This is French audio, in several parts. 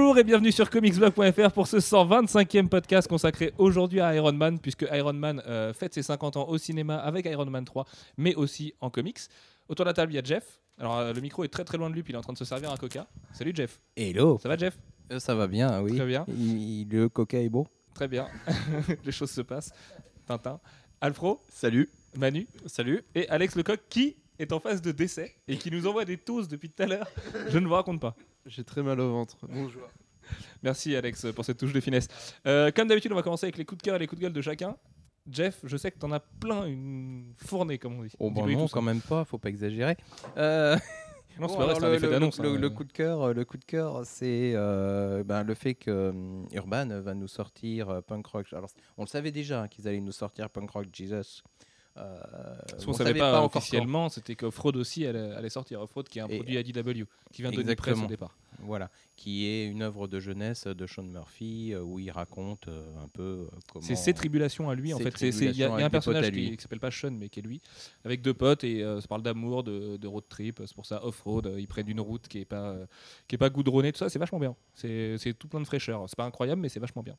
Bonjour et bienvenue sur comicsblog.fr pour ce 125e podcast consacré aujourd'hui à Iron Man, puisque Iron Man euh, fête ses 50 ans au cinéma avec Iron Man 3, mais aussi en comics. Autour de la table, il y a Jeff. Alors euh, le micro est très très loin de lui, puis il est en train de se servir un coca. Salut Jeff. Hello. Ça va Jeff? Euh, ça va bien, oui. Très bien. Il- il- le coca est beau. Très bien. Les choses se passent. Tintin. Alfro, Salut. Manu Salut. et Alex Lecoq qui est en phase de décès et qui nous envoie des toasts depuis tout à l'heure. Je ne vous raconte pas. J'ai très mal au ventre. Bonjour. Merci Alex pour cette touche de finesse. Euh, comme d'habitude, on va commencer avec les coups de cœur et les coups de gueule de chacun. Jeff, je sais que t'en as plein une fournée comme on dit. Oh, bah non, ça. quand même pas, faut pas exagérer. Euh, Non, c'est bon, pas vrai, alors c'est un le, effet le- d'annonce. le- hein. le coup de cœur, le coup de cœur, c'est euh, ben, le fait que hum, Urban va nous sortir euh, Punk Rock. Alors, on le savait déjà hein, qu'ils allaient nous sortir Punk Rock Jesus. Euh, Parce on qu'on savait savait pas, officiellement, c'était que Offroad aussi allait, allait sortir. Offroad qui est un Et- produit IDW, qui vient de Exactement. au départ. Voilà, qui est une œuvre de jeunesse de Sean Murphy euh, où il raconte euh, un peu euh, comment. C'est ses tribulations à lui en fait. Il y a, y un personnage qui, qui s'appelle pas Sean mais qui est lui, avec deux potes et ça parle d'amour, de, de road trip. C'est pour ça off-road. Ils prennent une route qui est pas qui est pas goudronnée. Tout ça, c'est vachement bien. C'est c'est tout plein de fraîcheur. C'est pas incroyable mais c'est vachement bien.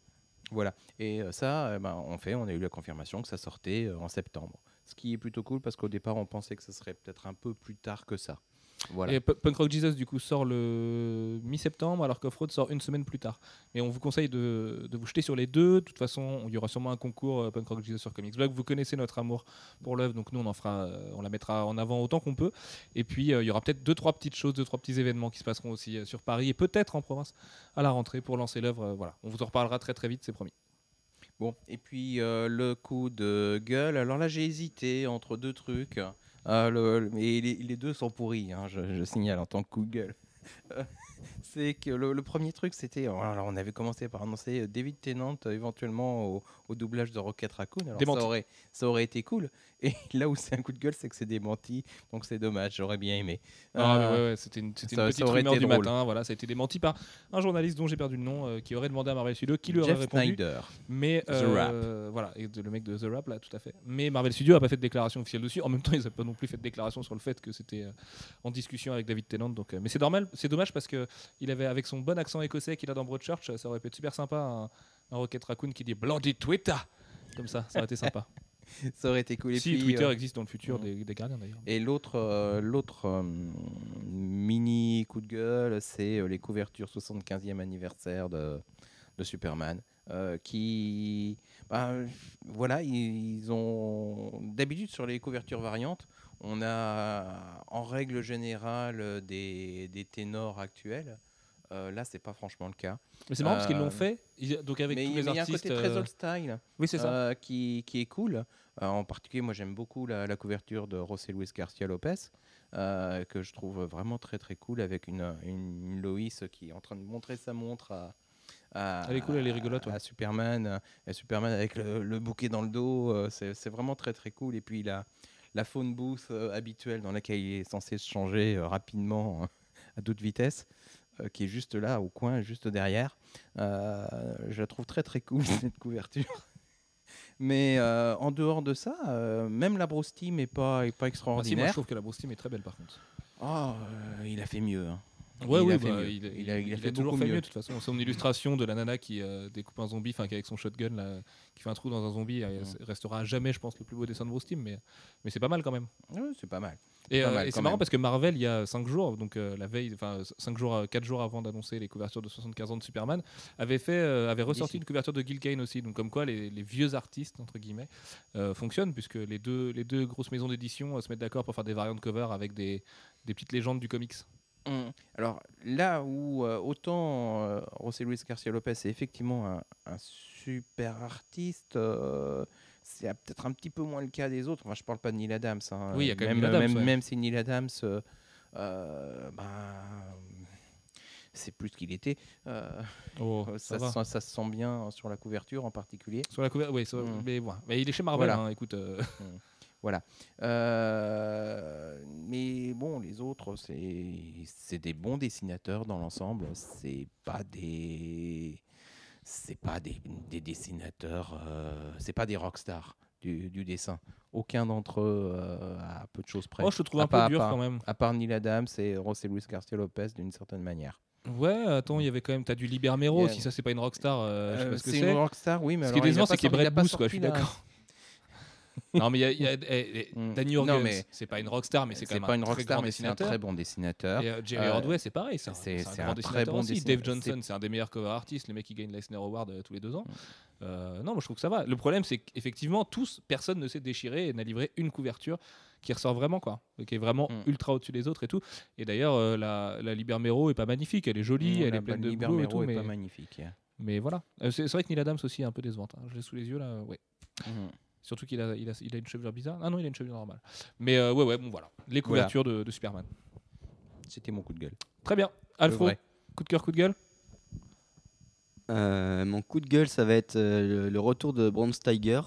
Voilà. Et euh, ça, ben, on fait, on a eu la confirmation que ça sortait euh, en septembre. Ce qui est plutôt cool parce qu'au départ, on pensait que ça serait peut-être un peu plus tard que ça. Voilà. Et Punk Rock Jesus du coup sort le mi-septembre alors qu'Offroad sort une semaine plus tard. Mais on vous conseille de, de vous jeter sur les deux. De toute façon, il y aura sûrement un concours euh, Punk Rock Jesus sur Comics Blog. Vous connaissez notre amour pour l'œuvre, donc nous on en fera, euh, on la mettra en avant autant qu'on peut. Et puis euh, il y aura peut-être deux trois petites choses, deux trois petits événements qui se passeront aussi sur Paris et peut-être en province à la rentrée pour lancer l'œuvre. voilà, on vous en reparlera très très vite, c'est promis. Bon, et puis euh, le coup de gueule. Alors là, j'ai hésité entre deux trucs. Euh, mais les, deux sont pourris, hein, je, je signale en tant que. Euh, C'est que le, le premier truc, c'était. Alors, on avait commencé par annoncer euh, David Tennant euh, éventuellement au, au doublage de Rocket Raccoon. Alors, Démenti. ça, aurait, ça aurait été cool. Et là où c'est un coup de gueule, c'est que c'est démenti. Donc c'est dommage, j'aurais bien aimé. Ah, Euh, ouais, ouais, c'était une, c'était une ça- petite ça aurait rumeur été du drôle. matin. Voilà, ça a été démenti par un journaliste dont j'ai perdu le nom euh, qui aurait demandé à Marvel Studios qui lui aurait répondu. Snyder. Mais The euh, voilà, et de- le mec de The Rap là, tout à fait. Mais Marvel Studios a pas fait de déclaration officielle dessus. En même temps, ils n'ont pas non plus fait de déclaration sur le fait que c'était en discussion avec David Tennant. Donc, mais c'est normal, c'est dommage parce que il avait avec son bon accent écossais qu'il a dans Broadchurch, ça aurait pu être super sympa un, un Rocket Raccoon qui dit Bloody Twitter comme ça, ça aurait été sympa. Ça aurait été cool. Et si puis, Twitter euh, existe dans le futur des, des gardiens d'ailleurs. Et l'autre, euh, l'autre euh, mini coup de gueule, c'est les couvertures 75e anniversaire de, de Superman, qui, bah, euh, voilà, ils, ils ont d'habitude sur les couvertures variantes, on a en règle générale des, des ténors actuels. Euh, là, c'est pas franchement le cas. Mais c'est marrant parce qu'ils l'ont Euh, fait, donc avec mais tous il les mais il y a un côté très euh, old style. Oui, c'est ça. euh, qui, qui est cool. En particulier, moi j'aime beaucoup la, la couverture de José Luis Garcia Lopez, que je trouve vraiment très très cool, avec une, une, une Loïs qui est en train de montrer sa montre à, à- Elle est cool, elle est rigolote, ouais. à Superman, Superman avec le, le bouquet dans le dos, c'est c'est vraiment très très cool. Et puis la, la phone booth euh, habituelle dans laquelle il est censé se changer euh, rapidement hein, à toute vitesse. euh, qui est juste là au coin, juste derrière. Euh, je la trouve très très cool cette couverture. Mais euh, en dehors de ça, euh, même la Bruce Team est pas, est pas Ah, si, moi, je extraordinaire. trouve que la Team est très belle par contre. Ah, euh, il a fait mieux. hein. Ouais, oui, bah, il, Il a- il a fait toujours fait mieux. mieux. de toute façon. Son illustration de la nana qui euh, découpe un zombie, enfin qui avec son shotgun là, qui fait un trou dans un zombie, euh, Mm. restera à jamais, je pense, le plus beau dessin de Bruce Team, mais, mais c'est pas mal quand même. Ouais, c'est pas mal. Et, euh, et c'est marrant parce que Marvel, il y a 5 jours, donc euh, la veille, enfin 5 jours, 4 jours avant d'annoncer les couvertures de 75 ans de Superman, avait fait, euh, avait ressorti une couverture de Gil Kane aussi. Donc comme quoi les, les vieux artistes entre guillemets fonctionnent puisque les deux, les deux grosses maisons d'édition se mettent d'accord pour faire des variantes de cover avec des, des petites légendes du comics. Hum. Alors là où euh, autant euh, José Luis Garcia Lopez est effectivement un, un super artiste, euh, c'est peut-être un petit peu moins le cas des autres. Enfin, je parle pas de Neil Adams. hein. Oui, il y a quand même même, Adams, même, ouais. même si Neil Adams, ben, c'est plus ce qu'il était. Oh, ça, va. se sent, ça se sent bien sur la couverture en particulier. Sur la couverture, oui, sur- Mm. mais, mais il est chez Marvel, Voilà. hein, écoute. euh, Voilà. Euh, mais bon, les autres, c'est des bons dessinateurs dans l'ensemble. C'est pas des c'est pas des, des dessinateurs, euh, c'est pas des rockstars. du, du dessin. Aucun d'entre eux euh, à peu de choses près. Moi, je te trouve À un part- peu dur part- quand même. À part Neil Adams et José Luis Garcia Lopez d'une certaine manière. Ouais, attends, il y avait quand même. T'as du Liber Mero, Yeah. si ça, c'est pas une rockstar, euh, je sais Euh, pas ce que c'est c'est. une rockstar, oui, mais Ce qui est alors, il a pas y a sorti- il a Brett pas Booth, quoi, je suis sorti d'accord. Non, mais il y a, y a- eh, eh, Mm. Danny c'est pas une rockstar, mais c'est quand même pas un une très rockstar, grand mais c'est un très bon dessinateur. Et euh, Jerry Euh, Ordway, c'est pareil, c'est un, un un grand très dessinateur bon aussi. dessinateur. Dave Johnson, C'est- un des meilleurs cover artists, le mec qui gagne l'Eisner Award euh, tous les deux ans. Mm. Euh, non, moi je trouve que ça va. Le problème, c'est qu'effectivement, tous, personne ne s'est déchiré et n'a livré une couverture qui ressort vraiment, quoi, qui est vraiment Mm. ultra au-dessus des autres et tout. Et d'ailleurs, euh, la, la Liber Mero est pas magnifique, elle est jolie, Mm, elle est pleine de boulot et Mero tout, mais, pas magnifique. mais voilà. C'est c'est vrai que Neil Adams aussi est un peu décevante. hein. Je l'ai sous les yeux là, ouais. Surtout qu'il a, il a, il a une chevelure bizarre. Ah non, il a une chevelure normale. Mais euh, ouais, ouais, bon voilà. Les couvertures de, de Superman. C'était mon coup de gueule. Très bien. Alfro, coup de cœur, coup de gueule? Euh, mon coup de gueule, ça va être euh, le, le retour de Bram Steiger.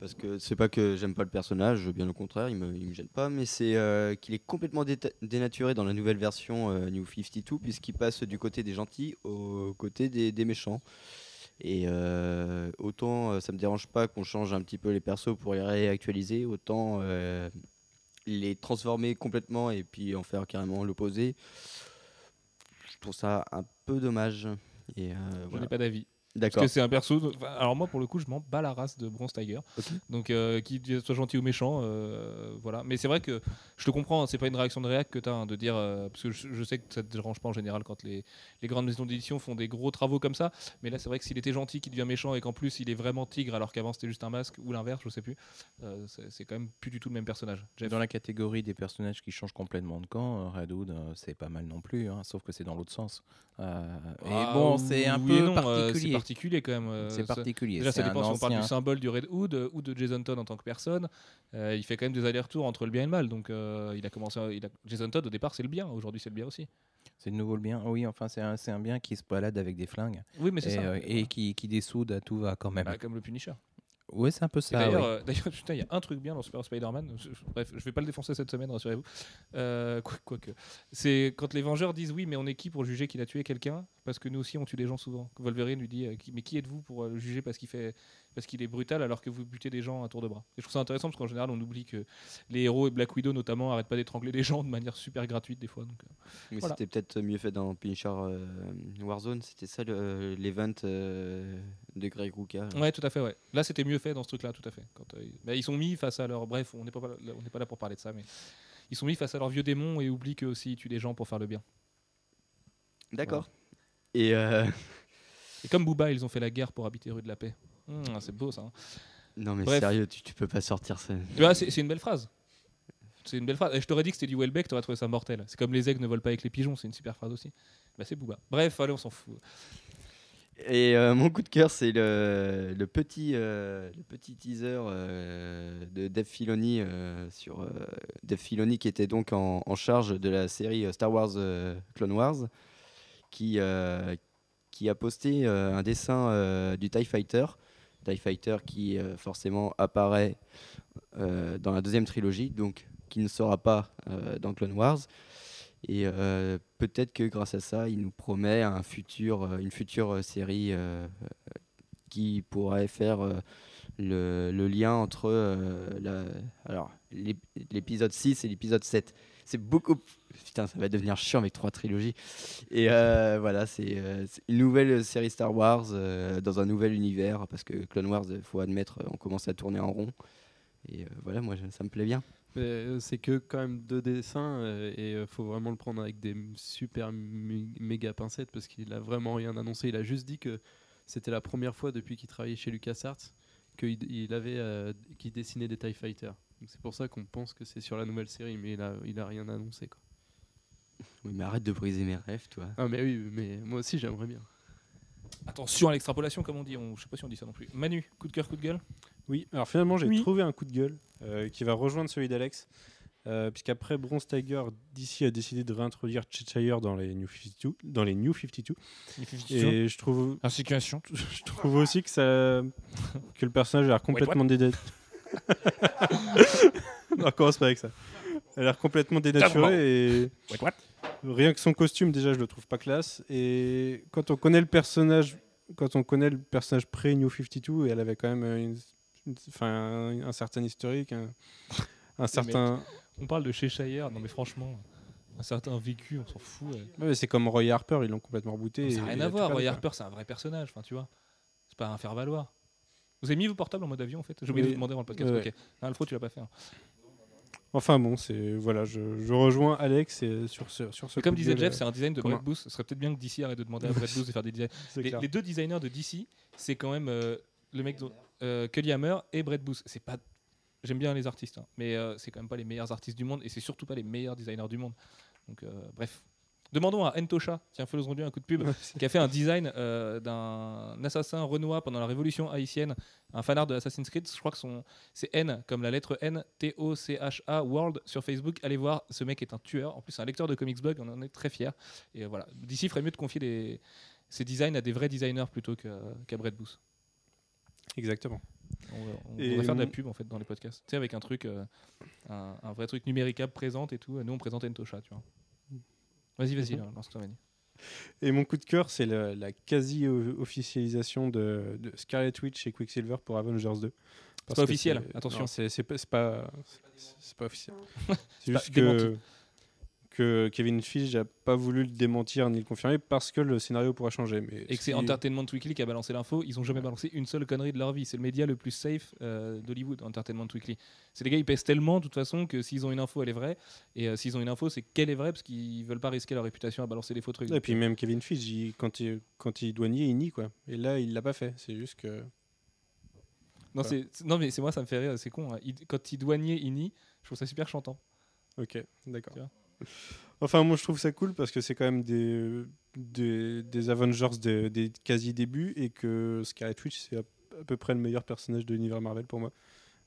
Parce que c'est pas que j'aime pas le personnage, bien au contraire, il me, il me gêne pas, mais c'est euh, qu'il est complètement dénaturé dans la nouvelle version euh, New 52, puisqu'il passe du côté des gentils au côté des, des méchants. Et euh, autant euh, ça me dérange pas qu'on change un petit peu les persos pour les réactualiser, autant euh, les transformer complètement et puis en faire carrément l'opposé. Je trouve ça un peu dommage. Et euh, Je voilà. n'ai pas d'avis. Parce que c'est un perso. enfin, Alors moi, pour le coup, je m'en bats la race de Bronze Tiger. Ok. Donc, euh, qu'il soit gentil ou méchant, euh, voilà. Mais c'est vrai que je te comprends. hein, c'est pas une réaction de réac que tu as de dire euh, parce que je, je sais que ça te dérange pas en général quand les, les grandes maisons d'édition font des gros travaux comme ça. Mais là, c'est vrai que s'il était gentil, qu'il devient méchant et qu'en plus il est vraiment tigre alors qu'avant c'était juste un masque ou l'inverse, je sais plus. euh, c'est c'est quand même plus du tout le même personnage. Jeff. Dans la catégorie des personnages qui changent complètement de camp, euh, euh, c'est pas mal non plus, hein, sauf que c'est dans l'autre sens. Euh, et Ah, bon, c'est un oui et peu non, euh, c'est particulier. Particulier quand même. euh, c'est particulier. Déjà, ça dépend si on parle du symbole du Red Hood euh, ou de Jason Todd en tant que personne. Euh, il fait quand même des allers-retours entre le bien et le mal. Donc, il a commencé. à- il a- Jason Todd, au départ, c'est le bien. Aujourd'hui, c'est le bien aussi. C'est de nouveau le bien. Oui, enfin, c'est un, bien qui se balade avec des flingues Oui, mais c'est ça. euh, et qui, qui dessoude à tout va quand même. Bah, comme le Punisher. Oui, c'est un peu ça. D'ailleurs, euh, d'ailleurs, putain, il y a un truc bien dans Super Spider-Man. Je- je- Bref, je vais pas le défoncer cette semaine, rassurez-vous. Euh, quoi- Quoique. C'est quand les Vengeurs disent oui, mais on est qui pour juger qu'il a tué quelqu'un? Parce que nous aussi, on tue des gens souvent. Wolverine lui dit euh, qui- mais qui êtes-vous pour euh, le juger parce qu'il fait parce qu'il est brutal alors que vous butez des gens à tour de bras Et je trouve ça intéressant parce qu'en général, on oublie que les héros et Black Widow notamment arrêtent pas d'étrangler des gens de manière super gratuite des fois. Donc, euh, Mais Voilà. c'était peut-être mieux fait dans Punisher euh, Warzone, c'était ça le- l'event euh, de Greg Rucka. Ouais, tout à fait. Ouais. Là, c'était mieux fait dans ce truc-là, tout à fait. Quand, euh, bah, ils sont mis face à leur. Bref, on n'est pas, on n'est pas là pour parler de ça, mais ils sont mis face à leur vieux démon et oublient qu'eux aussi ils tuent des gens pour faire le bien. D'accord. Et euh, Et comme Booba, ils ont fait la guerre pour habiter rue de la Paix. Mmh, c'est beau ça. hein. non mais Bref. sérieux, tu, tu peux pas sortir ça. C'est une belle phrase. C'est une belle phrase. Et je t'aurais dit que c'était du Welbeck, t'aurais trouvé ça mortel. C'est comme les aigles ne volent pas avec les pigeons, c'est une super phrase aussi. Bah, c'est Booba. Bref, allez, on s'en fout. Et euh, mon coup de cœur, c'est le, le petit, euh, le petit teaser euh, de Dave Filoni sur Dave Filoni qui était donc en, en charge de la série Star Wars Clone Wars, qui, qui a posté un dessin du Tie Fighter, Tie Fighter qui euh, forcément apparaît euh, dans la deuxième trilogie, donc qui ne sera pas euh, dans Clone Wars. Et peut-être que grâce à ça, il nous promet un futur, une future série qui pourrait faire le, le lien entre l'épisode 6 et l'épisode 7. C'est beaucoup. Putain, ça va devenir chiant avec trois trilogies. Et euh, voilà, c'est euh, c'est une nouvelle série Star Wars euh, dans un nouvel univers parce que Clone Wars, il faut admettre, on commence à tourner en rond. Et voilà, moi, ça me plaît bien. C'est que quand même deux dessins et il faut vraiment le prendre avec des super mé- méga pincettes parce qu'il a vraiment rien annoncé. Il a juste dit que c'était la première fois depuis qu'il travaillait chez LucasArts qu'il il avait qu'il dessinait des TIE Fighters. C'est pour ça qu'on pense que c'est sur la nouvelle série, mais il a, il a rien annoncé. Quoi. Oui, mais arrête de briser mes rêves, toi. Ah, mais oui, mais moi aussi j'aimerais bien. Attention à l'extrapolation, comme on dit. On, je sais pas si on dit ça non plus. Manu, coup de cœur, coup de gueule? Oui, alors finalement, j'ai Oui. trouvé un coup de gueule euh, qui va rejoindre celui d'Alex. Euh, Puisqu'après Bronze Tiger, DC a décidé de réintroduire Cheshire dans les New 52. Dans les New 52 et je trouve, Insécuration. je trouve aussi que, ça, que le personnage a l'air complètement dénaturé. On commence pas avec ça? Elle a l'air complètement dénaturée et what rien que son costume déjà je le trouve pas classe et quand on connaît le personnage quand on connaît le personnage pré New 52 elle avait quand même une un, un certain historique, un, un certain. On parle de Cheshire, non mais franchement, un certain vécu, on s'en fout. ouais. Ouais, mais c'est comme Roy Harper, ils l'ont complètement rebooté. Ça n'a et rien à voir. Roy. Harper, c'est un vrai personnage, enfin, tu vois. C'est pas un faire-valoir. Vous avez mis vos portables en mode avion en fait? J'ai oublié de vous demander dans le podcast. Ouais, Ok. Ah, Alfred, tu l'as pas fait. hein. Enfin bon, c'est voilà, je, je rejoins Alex et sur ce sur ce. Comme de disait Jeff, euh, c'est un design de commun. Brett Booth. Ce serait peut-être bien que DC arrête de demander à Brett Booth de faire des designs. Les, deux designers de DC, c'est quand même euh, le mec dont- euh, Kelly Hammer et Brett Booth. C'est pas. J'aime bien les artistes, hein, mais euh, c'est quand même pas les meilleurs artistes du monde et c'est surtout pas les meilleurs designers du monde. Donc euh, bref. Demandons à Entosha, tiens, faisons lui un coup de pub, qui a fait un design euh, d'un assassin renois pendant la révolution haïtienne, un fanart de Assassin's Creed. Je crois que son c'est N comme la lettre N, T O C H A World sur Facebook. Allez voir, ce mec est un tueur. En plus, c'est un lecteur de comics blog, on en est très fier. Et euh, voilà, d'ici ferait mieux de confier les, ses designs à des vrais designers plutôt qu'à qu'à Brett Booth. Exactement. On, on faire de la pub en fait dans les podcasts. Tu sais, avec un truc, euh, un, un vrai truc numéricable présente et tout. Nous, on présente Entosha, tu vois. Vas-y, vas-y, là, lance-toi, Manu. Et mon coup de cœur, c'est la quasi-officialisation de, de Scarlet Witch et Quicksilver pour Avengers 2. Parce pas officiel, c'est- attention. C'est c'est pas, c'est pas, c'est- c'est pas officiel. c'est pas juste démenti. que, que Kevin Feige n'a pas voulu le démentir ni le confirmer parce que le scénario pourrait changer. Mais Et que ce c'est Entertainment Weekly qui a balancé l'info. Ils ont jamais balancé une seule connerie de leur vie. C'est le média le plus safe euh, d'Hollywood, Entertainment Weekly. C'est les gars, ils pèsent tellement de toute façon que s'ils ont une info, elle est vraie. Et euh, s'ils ont une info, c'est qu'elle est vraie parce qu'ils veulent pas risquer leur réputation à balancer des faux trucs. Et puis même Kevin Feige, il- quand, il, quand il doit nier, il nie. Quoi. Et là, il l'a pas fait. C'est juste que. non, Voilà. c'est- c'est- non, mais c'est moi, ça me fait rire. C'est con. hein. Il- quand il doit nier, il nie. Je trouve ça super chantant. Ok, d'accord. Enfin, moi, je trouve ça cool parce que c'est quand même des, Avengers des, quasi-débuts et que Scarlet Witch, c'est à, peu près le meilleur personnage de l'univers Marvel pour moi.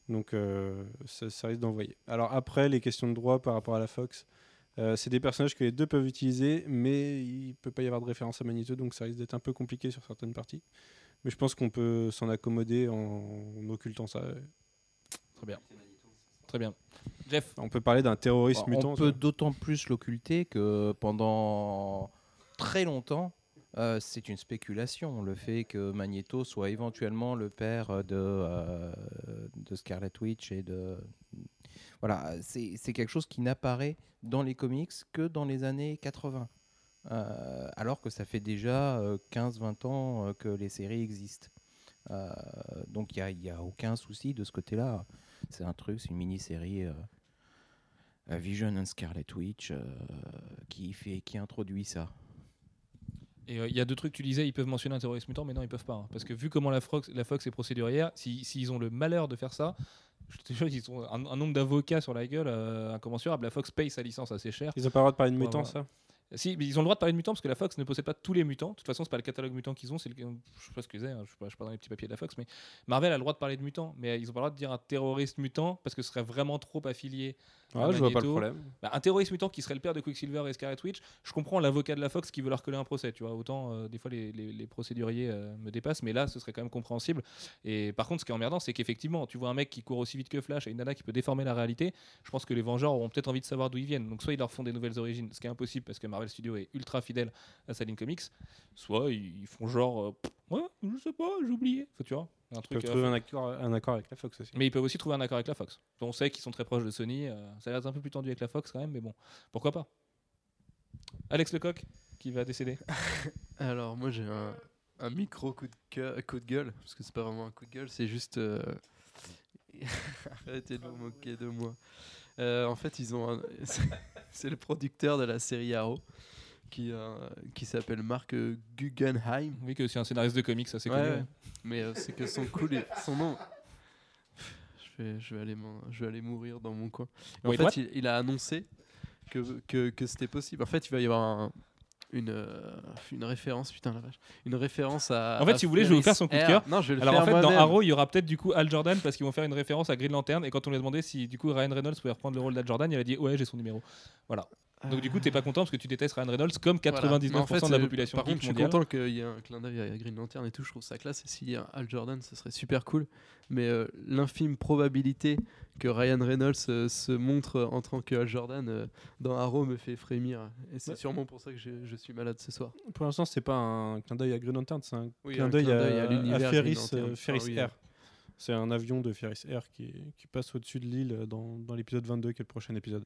Donc, euh, ça, risque d'envoyer. Alors, après, les questions de droit par rapport à la Fox, euh, c'est des personnages que les deux peuvent utiliser, mais il peut pas y avoir de référence à Magneto, donc ça risque d'être un peu compliqué sur certaines parties. Mais je pense qu'on peut s'en accommoder en occultant ça. Très bien. Très bien. Jeff, On peut parler d'un terroriste On mutant. peut ça. d'autant plus l'occulter que pendant très longtemps, euh, c'est une spéculation, le fait que Magneto soit éventuellement le père de, euh, de Scarlet Witch et de... Voilà, c'est quelque chose qui n'apparaît dans les comics que dans les années 80. Euh, alors que ça fait déjà euh, 15-20 ans que les séries existent. Euh, donc il n'y a, aucun souci de ce côté-là. C'est un truc, c'est une mini-série euh, euh, Vision and Scarlet Witch euh, qui, fait, qui introduit ça. Et euh, il y a deux trucs, tu disais, ils peuvent mentionner un terroriste mutant, mais non, ils peuvent pas. hein. parce que vu comment la Fox, la Fox est procédurière, si- s'ils ont le malheur de faire ça, je te jure qu'ils ont un, un nombre d'avocats sur la gueule euh, incommensurable. La Fox paye sa licence assez cher. Ils ont pas le droit de parler de Ouais, mutants, voilà. ça? Si, mais ils ont le droit de parler de mutants parce que la Fox ne possède pas tous les mutants. De toute façon, c'est pas le catalogue mutant qu'ils ont, c'est le... je sais pas ce qu'ils aient, hein, je suis suis pas dans les petits papiers de la Fox, mais Marvel a le droit de parler de mutants, mais ils ont pas le droit de dire un terroriste mutant parce que ce serait vraiment trop affilié. À Ah, je vois pas le Magneto. problème. Bah, un terroriste mutant qui serait le père de Quicksilver et Scarlet Witch, je comprends l'avocat de la Fox qui veut leur coller un procès, tu vois. Autant euh, des fois les, les- les procéduriers euh, me dépassent, mais là ce serait quand même compréhensible. Et par contre, ce qui est emmerdant, c'est qu'effectivement, tu vois un mec qui court aussi vite que Flash et une nana qui peut déformer la réalité. Je pense que les Vengeurs auront peut-être envie de savoir d'où ils viennent. Donc soit ils leur font des nouvelles origines, ce qui est impossible parce que Marvel Studios est ultra fidèle à sa ligne comics, soit ils, font genre, euh, ouais, je sais pas, j'ai oublié. Faut, tu vois, un Ils truc. peuvent euh, trouver un accord, un accord avec la Fox aussi. mais ils peuvent aussi trouver un accord avec la Fox. On sait qu'ils sont très proches de Sony. euh, ça a l'air un peu plus tendu avec la Fox quand même, mais bon, pourquoi pas. Alex Lecoq, qui va décéder. Alors moi j'ai un, un micro coup de, cœur- coup de gueule, parce que c'est pas vraiment un coup de gueule, c'est juste... euh, Arrêtez de vous moquer de moi. Euh, en fait ils ont un... c'est le producteur de la série Arrow qui, euh, qui s'appelle euh, Guggenheim. Oui, que c'est un scénariste de comics, ça c'est Ouais, connu. ouais. Mais euh, c'est que son cool et- son nom. Je vais, je, vais aller je vais aller mourir dans mon coin. Et en Wait, fait, il, il a annoncé que, que, que c'était possible. En fait, il va y avoir un- une, euh, une référence, putain la vache, une référence à. En fait, à si vous voulez, je vais vous faire son coup de cœur. Non, je vais le Alors faire en fait, dans. Arrow, il y aura peut-être du coup Al Jordan parce qu'ils vont faire une référence à Green Lantern. Et quand on lui a demandé si du coup Ryan Reynolds pouvait reprendre le rôle d'Al Jordan, il a dit ouais, j'ai son numéro. Voilà. Donc du coup, t'es pas content parce que tu détestes Ryan Reynolds comme 99% Voilà. Mais en fait, de la euh, population Par contre, je suis content qu'il y ait un clin d'œil à Green Lantern et tout. Je trouve ça classe. Et s'il y a un Al Jordan, ce serait super cool. Mais euh, l'infime probabilité que Ryan Reynolds euh, se montre en tant que Al Jordan euh, dans Arrow me fait frémir. Et c'est Ouais. sûrement pour ça que je, je suis malade ce soir. Pour l'instant, c'est pas un clin d'œil à Green Lantern, c'est un Oui, clin un d'œil clin à, d'œil à à l'univers Ferris, euh, Ferris Ah oui, R. C'est un avion de Ferris Air qui, qui passe au-dessus de l'île dans, dans l'épisode 22, qui est le prochain épisode.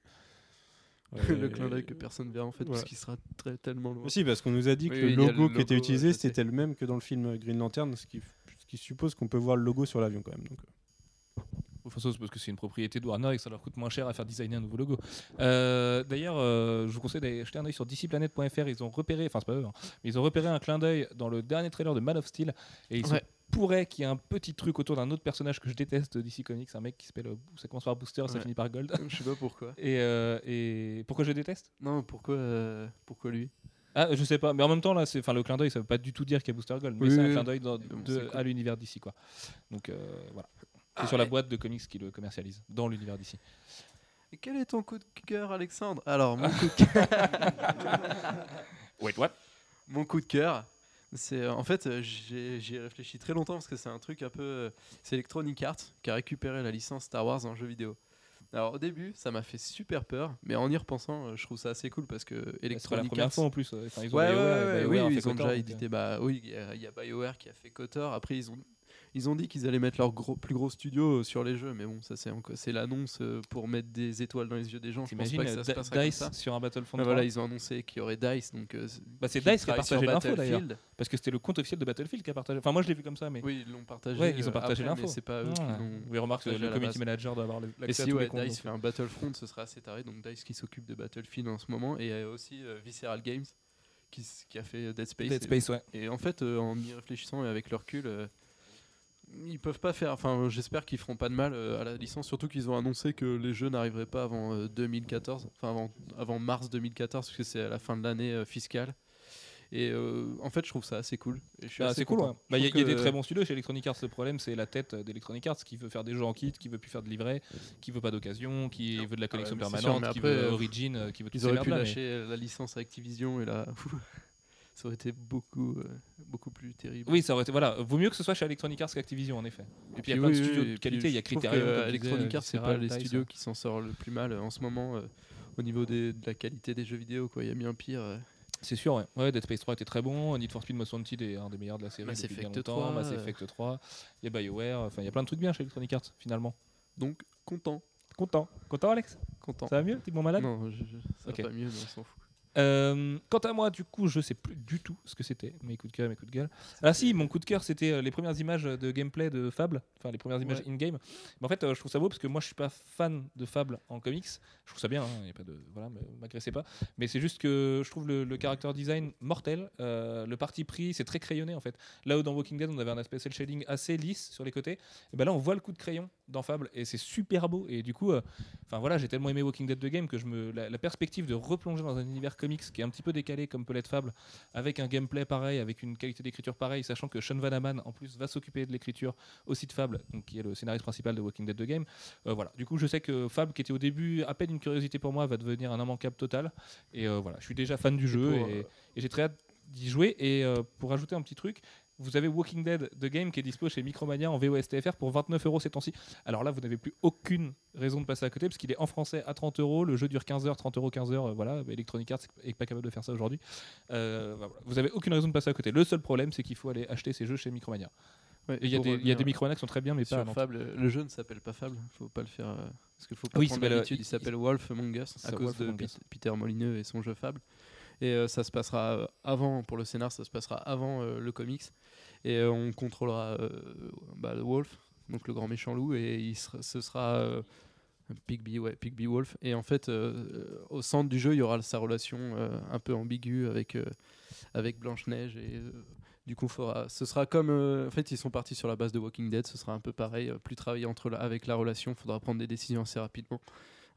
le Euh, clin d'œil que personne verra en fait, parce qu'il sera très tellement loin. Mais si, parce qu'on nous a dit que oui, le logo qui était utilisé, c'était le même que dans le film Green Lantern, ce qui, ce qui suppose qu'on peut voir le logo sur l'avion quand même. Donc, De toute façon, c'est parce que c'est une propriété de Warner et que ça leur coûte moins cher à faire designer un nouveau logo. Euh, D'ailleurs, euh, je vous conseille d'aller jeter un œil sur DCPlanet.fr. Ils ont repéré, enfin, c'est pas eux, hein, mais ils ont repéré un clin d'œil dans le dernier trailer de Man of Steel. Et il se Ouais. pourrait qu'il y ait un petit truc autour d'un autre personnage que je déteste DC Comics, un mec qui s'appelle. euh, Ça commence par Booster, ça Ouais. finit par Gold. Je sais pas pourquoi. Et, euh, et pourquoi je déteste? Non, pourquoi, euh, pourquoi lui? Ah, je sais pas, mais en même temps, là, c'est, enfin, le clin d'œil, ça veut pas du tout dire qu'il y a Booster Gold, mais Oui, c'est un oui, clin d'œil cool. à l'univers d'ici, quoi. Donc euh, voilà. C'est Ah, sur la boîte de comics qui le commercialise dans l'univers d'ici. Et quel est ton coup de cœur, Alexandre? Alors, mon coup de cœur. Wait, what? Mon coup de cœur, c'est euh, en fait euh, j'ai j'y ai réfléchi très longtemps parce que c'est un truc un peu euh, c'est Electronic Arts qui a récupéré la licence Star Wars en jeu vidéo. Alors au début, ça m'a fait super peur, mais en y repensant, euh, je trouve ça assez cool parce que C'est pas la Electronic première Arts fois en plus. euh, Enfin, ils ont Ouais, BioWare, ouais, BioWare oui, ils ont déjà donc, édité. Bah oui, il y, y a BioWare qui a fait Kotor. Après, ils ont, ils ont dit qu'ils allaient mettre leur gros, plus gros studio euh, sur les jeux, mais bon, ça c'est l'annance euh, pour mettre des étoiles dans les yeux des gens. Je pense pas que ça se euh, passera comme Dice ça. sur un Battlefront Mais 3 voilà, ils ont annoncé qu'il y aurait Dice, donc Bah, c'est qui Dice qui a partagé l'info d'ailleurs. Parce que c'était le compte officiel de Battlefield qui a partagé. Enfin, moi je l'ai vu comme ça, mais. Oui, ils l'ont partagé. Ouais, ils ont partagé l'info. c'est pas eux qui Ouais. l'ont. Oui, remarque, le à community manager doit avoir le- Et l'accès à si tous ouais, les comptes. Dice fait un Battlefront, ce sera assez taré. Donc Dice qui s'occupe de Battlefield en ce moment, et aussi Visceral Games qui, a fait Dead Space. Dead Et- Space, ouais. Et en fait, euh, en y réfléchissant et avec le recul, euh, ils peuvent pas faire. Enfin, j'espère qu'ils feront pas de mal euh, à la licence, surtout qu'ils ont annoncé que les jeux n'arriveraient pas avant euh, 2014, enfin avant, avant mars 2014, parce que c'est à la fin de l'année euh, fiscale. Et euh, en fait, je trouve ça assez cool. Bah, c'est cool, ouais. content. Bah, Il y, a- trouve il y a des très bons studios chez Electronic Arts. Le problème, c'est la tête d'Electronic Arts qui veut faire des jeux en kit, qui veut plus faire de livret, qui veut pas d'occasion, qui veut de la collection c'est sûr, permanente, mais qui après, veut euh, Origin, euh, qui veut toutes Ils auraient pu mais- lâcher la licence Activision et là, ça aurait été beaucoup, euh, beaucoup plus terrible. Oui, ça aurait été. Voilà, vaut mieux que ce soit chez Electronic Arts qu'Activision, en effet. Et puis il y a plein de oui, studios oui, de qualité, il y a Criterion. disais, Electronic Arts, c'est pas les studios qui s'en sortent le plus mal euh, en ce moment euh, au niveau des- de la qualité des jeux vidéo. Quoi. Il y a bien pire. euh. C'est sûr, ouais. ouais. Dead Space 3 était très bon. Need for Speed Most Wanted est un des meilleurs de la série. Mass depuis bien Effect longtemps. 3, Mass euh. Effect 3. Il y a BioWare. Enfin, il y a plein de trucs bien chez Electronic Arts, finalement. Donc, content. Content. Content, Alex? Content. Ça va mieux T'es bon malade? Non, je, je- ça Ok. va pas mieux, mais on s'en fout. Euh, quant à moi, du coup, je sais plus du tout ce que c'était, mes coups de cœur, mes coups de gueule. Ah si, mon coup de cœur, c'était euh, les premières images de gameplay de Fable, enfin les premières images in-game. Mais en fait, euh, je trouve ça beau parce que moi, je suis pas fan de Fable en comics. Je trouve ça bien, il y a pas de, voilà, m'agressez pas. Mais c'est juste que je trouve le, le character design mortel. euh, le parti pris, c'est très crayonné en fait. Là où dans Walking Dead, on avait un aspect cel shading assez lisse sur les côtés, et ben là, on voit le coup de crayon dans Fable et c'est super beau. Et du coup, euh, enfin voilà, j'ai tellement aimé Walking Dead de game que je me, la, la perspective de replonger dans un univers comics qui est un petit peu décalé comme peut l'être Fable, avec un gameplay pareil, avec une qualité d'écriture pareille, sachant que Sean Vanaman en plus va s'occuper de l'écriture aussi de Fable, donc qui est le scénariste principal de Walking Dead de game. Euh, voilà. Du coup, je sais que Fable, qui était au début à peine une curiosité pour moi, va devenir un immanquable total. Et euh, voilà, je suis déjà fan du jeu et, et j'ai très hâte d'y jouer. Et euh, pour ajouter un petit truc. Vous avez Walking Dead de Game qui est dispo chez Micromania en VOSTFR pour 29 euros ces temps-ci. Alors là, vous n'avez plus aucune raison de passer à côté parce qu'il est en français à 30 euros. Le jeu dure 15 heures, 30 euros, 15 heures. euh, Voilà, Electronic Arts est pas capable de faire ça aujourd'hui. Euh, voilà. Vous avez aucune raison de passer à côté. Le seul problème, c'est qu'il faut aller acheter ces jeux chez Micromania. Ouais, Il y, a des- il Micromania qui sont très bien, mais pas à. Fable. Le jeu ne s'appelle pas Fable. Faut pas le faire. euh, parce qu'il faut pas Oui, il prendre l'habitude. il- Il s'appelle Wolf Among Us à cause Wolf de. Peter Molineux et son jeu Fable. Et euh, ça se passera euh, avant pour le scénar. Ça se passera avant euh, le comics. Et on contrôlera bah, le Wolf, donc le grand méchant loup, et il ce sera Pigby, ouais, Wolf. Et en fait, au centre du jeu, il y aura sa relation un peu ambiguë avec, avec Blanche-Neige. Et du coup, ce sera comme. en fait, ils sont partis sur la base de Walking Dead, ce sera un peu pareil. plus travailler entre la- avec la relation, il faudra prendre des décisions assez rapidement.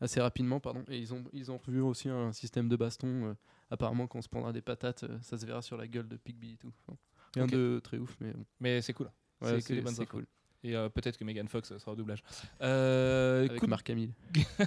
Assez rapidement, pardon. Et ils ont, ils ont revu aussi un système de baston. Apparemment, quand on se prendra des patates, euh, ça se verra sur la gueule de Pigby et tout. Enfin, rien de très ouf, mais bon. Mais c'est cool. Ouais, c'est cool. Et euh, peut-être que Megan Fox sera au doublage. Euh, Avec coup, de- Marc Hamill.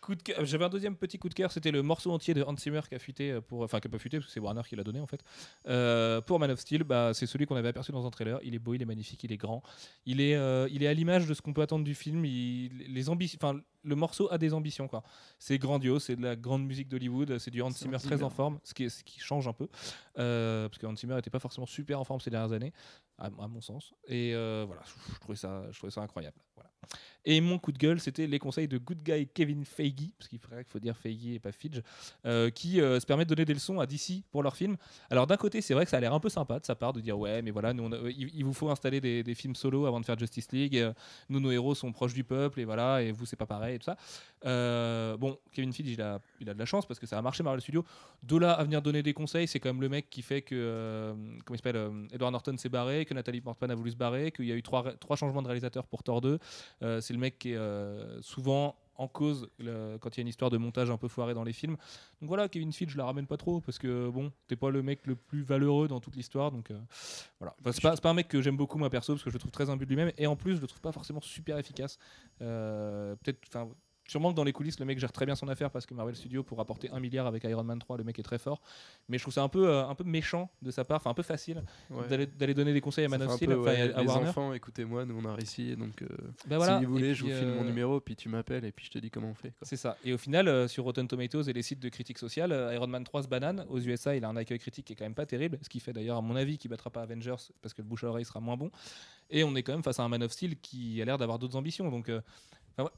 Coup de cœur- J'avais un deuxième petit coup de cœur, c'était le morceau entier de Hans Zimmer qui a fuité euh, pour, enfin qui a pas fuité parce que c'est Warner qui l'a donné en fait. Euh, pour Man of Steel, bah, c'est celui qu'on avait aperçu dans un trailer. Il est beau, il est magnifique, il est grand. Il est, il est à l'image de ce qu'on peut attendre du film. Il, les ambitions, enfin le morceau a des ambitions quoi. C'est grandiose, c'est de la grande musique d'Hollywood, c'est du Hans Zimmer très en forme, ce qui, est- ce qui change un peu Euh, parce que Hans Zimmer n'était pas forcément super en forme ces dernières années, à, mon sens. Et euh, voilà, je trouvais ça, je trouvais ça incroyable. Et mon coup de gueule, c'était les conseils de Good Guy Kevin Feige, parce qu'il faudrait faut dire Feige et pas Fidge, euh, qui euh, se permettent de donner des leçons à DC pour leur film. Alors d'un côté, c'est vrai que ça a l'air un peu sympa de sa part de dire ouais, mais voilà, nous, euh, il, vous faut installer des, films solo avant de faire Justice League. euh, nous, nos héros sont proches du peuple et voilà, et vous, c'est pas pareil et tout ça. Bon, Kevin Feige, il a, de la chance parce que ça a marché Marvel Studios. De là à venir donner des conseils, c'est quand même le mec qui fait que, comment il s'appelle, Edward Norton s'est barré, que Nathalie Portman a voulu se barrer, qu'il y a eu trois, changements de réalisateur pour Thor 2. Euh, c'est le mec qui est euh, souvent en cause quand il y a une histoire de montage un peu foiré dans les films. Donc voilà, Kevin Feige, je la ramène pas trop parce que bon, t'es pas le mec le plus valeureux dans toute l'histoire. Donc euh, voilà, Enfin, c'est pas, c'est pas un mec que j'aime beaucoup moi perso parce que je le trouve très imbu de lui-même et en plus je le trouve pas forcément super efficace. Euh, Peut-être, enfin. Sûrement que dans les coulisses, le mec gère très bien son affaire parce que Marvel Studios, pour rapporter un milliard avec Iron Man 3, le mec est très fort. Mais je trouve ça un peu, euh, un peu méchant de sa part, enfin un peu facile Ouais. d'aller donner des conseils à Man of Steel, peu, ouais, à les Warner. enfants, écoutez-moi, nous on a réussi, donc euh, Bah voilà. si vous voulez, je vous file mon euh, numéro, puis tu m'appelles, et puis je te dis comment on fait. C'est ça. Et au final, sur Rotten Tomatoes et les sites de critique sociale, euh, Iron Man 3 se banane. Aux USA, il a un accueil critique qui est quand même pas terrible, ce qui fait d'ailleurs, à mon avis, qu'il battra pas Avengers parce que le bouche à oreille sera moins bon. Et on est quand même face à un Man of Steel qui a l'air d'avoir d'autres ambitions. Donc, enfin, ouais,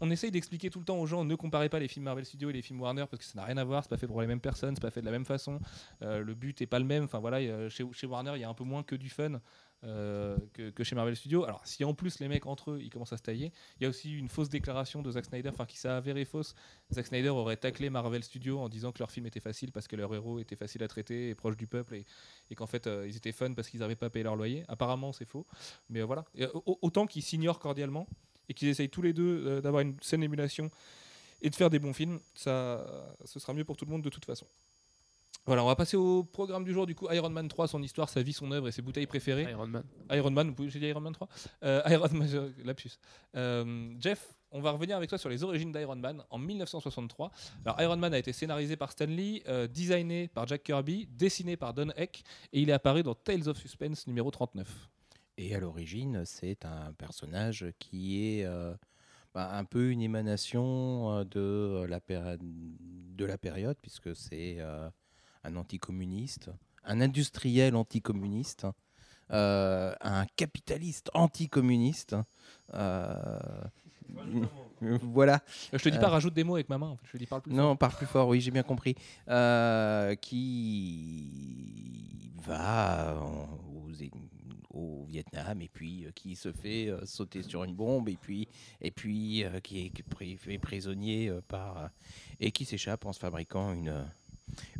on essaye d'expliquer tout le temps aux gens ne comparez pas les films Marvel Studios et les films Warner parce que ça n'a rien à voir, c'est pas fait pour les mêmes personnes, c'est pas fait de la même façon. Euh, le but est pas le même. Enfin voilà, chez, Warner, il y a un peu moins que du fun. euh, que, chez Marvel Studios. Alors, si en plus les mecs entre eux ils commencent à se tailler, il y a aussi une fausse déclaration de Zack Snyder, enfin qui s'est avérée fausse. Zack Snyder aurait taclé Marvel Studios en disant que leur film était facile parce que leur héros était facile à traiter et proche du peuple et, qu'en fait euh, ils étaient fun parce qu'ils n'avaient pas payé leur loyer. Apparemment, c'est faux. Mais voilà. Autant qu'ils s'ignorent cordialement et qu'ils essayent tous les deux euh, d'avoir une saine émulation et de faire des bons films, ça, ce sera mieux pour tout le monde de toute façon. Voilà, on va passer au programme du jour. Du coup, Iron Man 3, son histoire, sa vie, son œuvre et ses bouteilles préférées. Iron Man. Iron Man, vous pouvez- j'ai dit Iron Man 3 Euh, Iron Man, lapsus. Euh, Jeff, on va revenir avec toi sur les origines d'Iron Man en 1963. Alors, Iron Man a été scénarisé par Stan Lee, euh, designé par Jack Kirby, dessiné par Don Heck, et il est apparu dans Tales of Suspense numéro 39. Et à l'origine, c'est un personnage qui est euh, bah, un peu une émanation euh, de la, péri- de la période, puisque c'est euh, un anticommuniste, un industriel anticommuniste, euh, un capitaliste anticommuniste. euh, voilà. Euh, je te dis Euh. pas, rajoute des mots avec ma main, en fait, je te dis parle plus. Non, par plus fort, oui, j'ai bien compris. Euh, qui va aux au Vietnam et puis euh, qui se fait euh, sauter sur une bombe et puis, et puis euh, qui est fait prisonnier par. et qui s'échappe en se fabriquant une,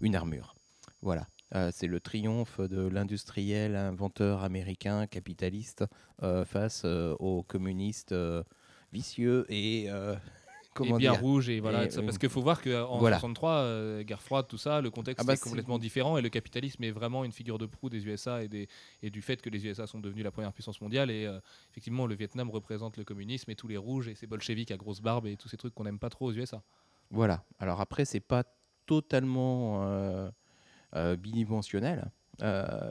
une armure. Voilà. C'est le triomphe de l'industriel inventeur américain capitaliste face aux communistes vicieux et. Euh, et comment bien dire rouge et voilà Et, tout ça. euh, parce qu'il faut voir qu'en voilà. 63 euh, guerre froide tout ça le contexte Ah bah est complètement différent et le capitalisme est vraiment une figure de proue des USA et, des, et du fait que les USA sont devenus la première puissance mondiale et euh, effectivement le Vietnam représente le communisme et tous les rouges et ces bolcheviks à grosse barbe et tous ces trucs qu'on n'aime pas trop aux USA Voilà. Alors après, c'est pas totalement euh, bidimensionnel,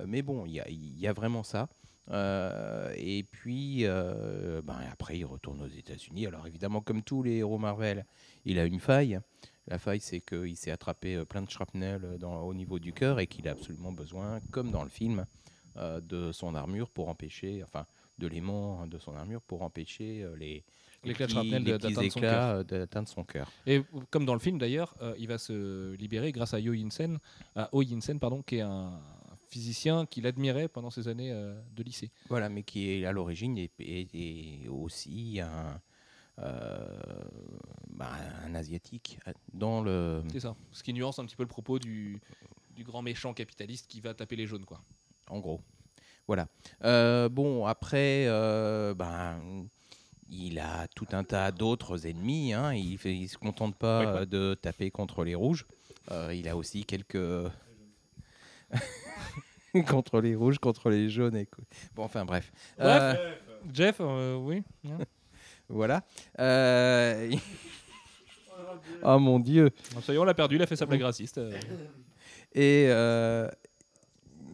mais bon, il y a, il y a vraiment ça. Euh, et puis, euh, ben, après, il retourne aux États-Unis. Alors évidemment, comme tous les héros Marvel, il a une faille. La faille, c'est qu'il s'est attrapé euh, plein de shrapnel dans, au niveau du cœur et qu'il a absolument besoin, comme dans le film, euh, de son armure pour empêcher, enfin, de l'aimant de son armure pour empêcher les, petits- shrapnel les petits d'atteindre son cœur. et comme dans le film d'ailleurs il va se libérer grâce à Yo Yinsen à Oh Yinsen pardon qui est un physicien qu'il admirait pendant ses années euh, de lycée Voilà, mais qui est à l'origine est- est aussi un, euh, bah, un asiatique dans le. c'est ça ce qui nuance un petit peu le propos du, du grand méchant capitaliste qui va taper les jaunes quoi En gros, voilà. Euh, bon, après, euh, ben, il a tout un tas d'autres ennemis. Hein. Il, il se contente pas Ouais, euh, de taper contre les rouges. Euh, il a aussi quelques contre les rouges, contre les jaunes. Et... Bon, enfin bref. Bref. Euh, Jeff euh, oui. Voilà. Euh, Oh mon dieu. Ça y est, on l'a perdu, il a fait sa blague raciste. euh. Et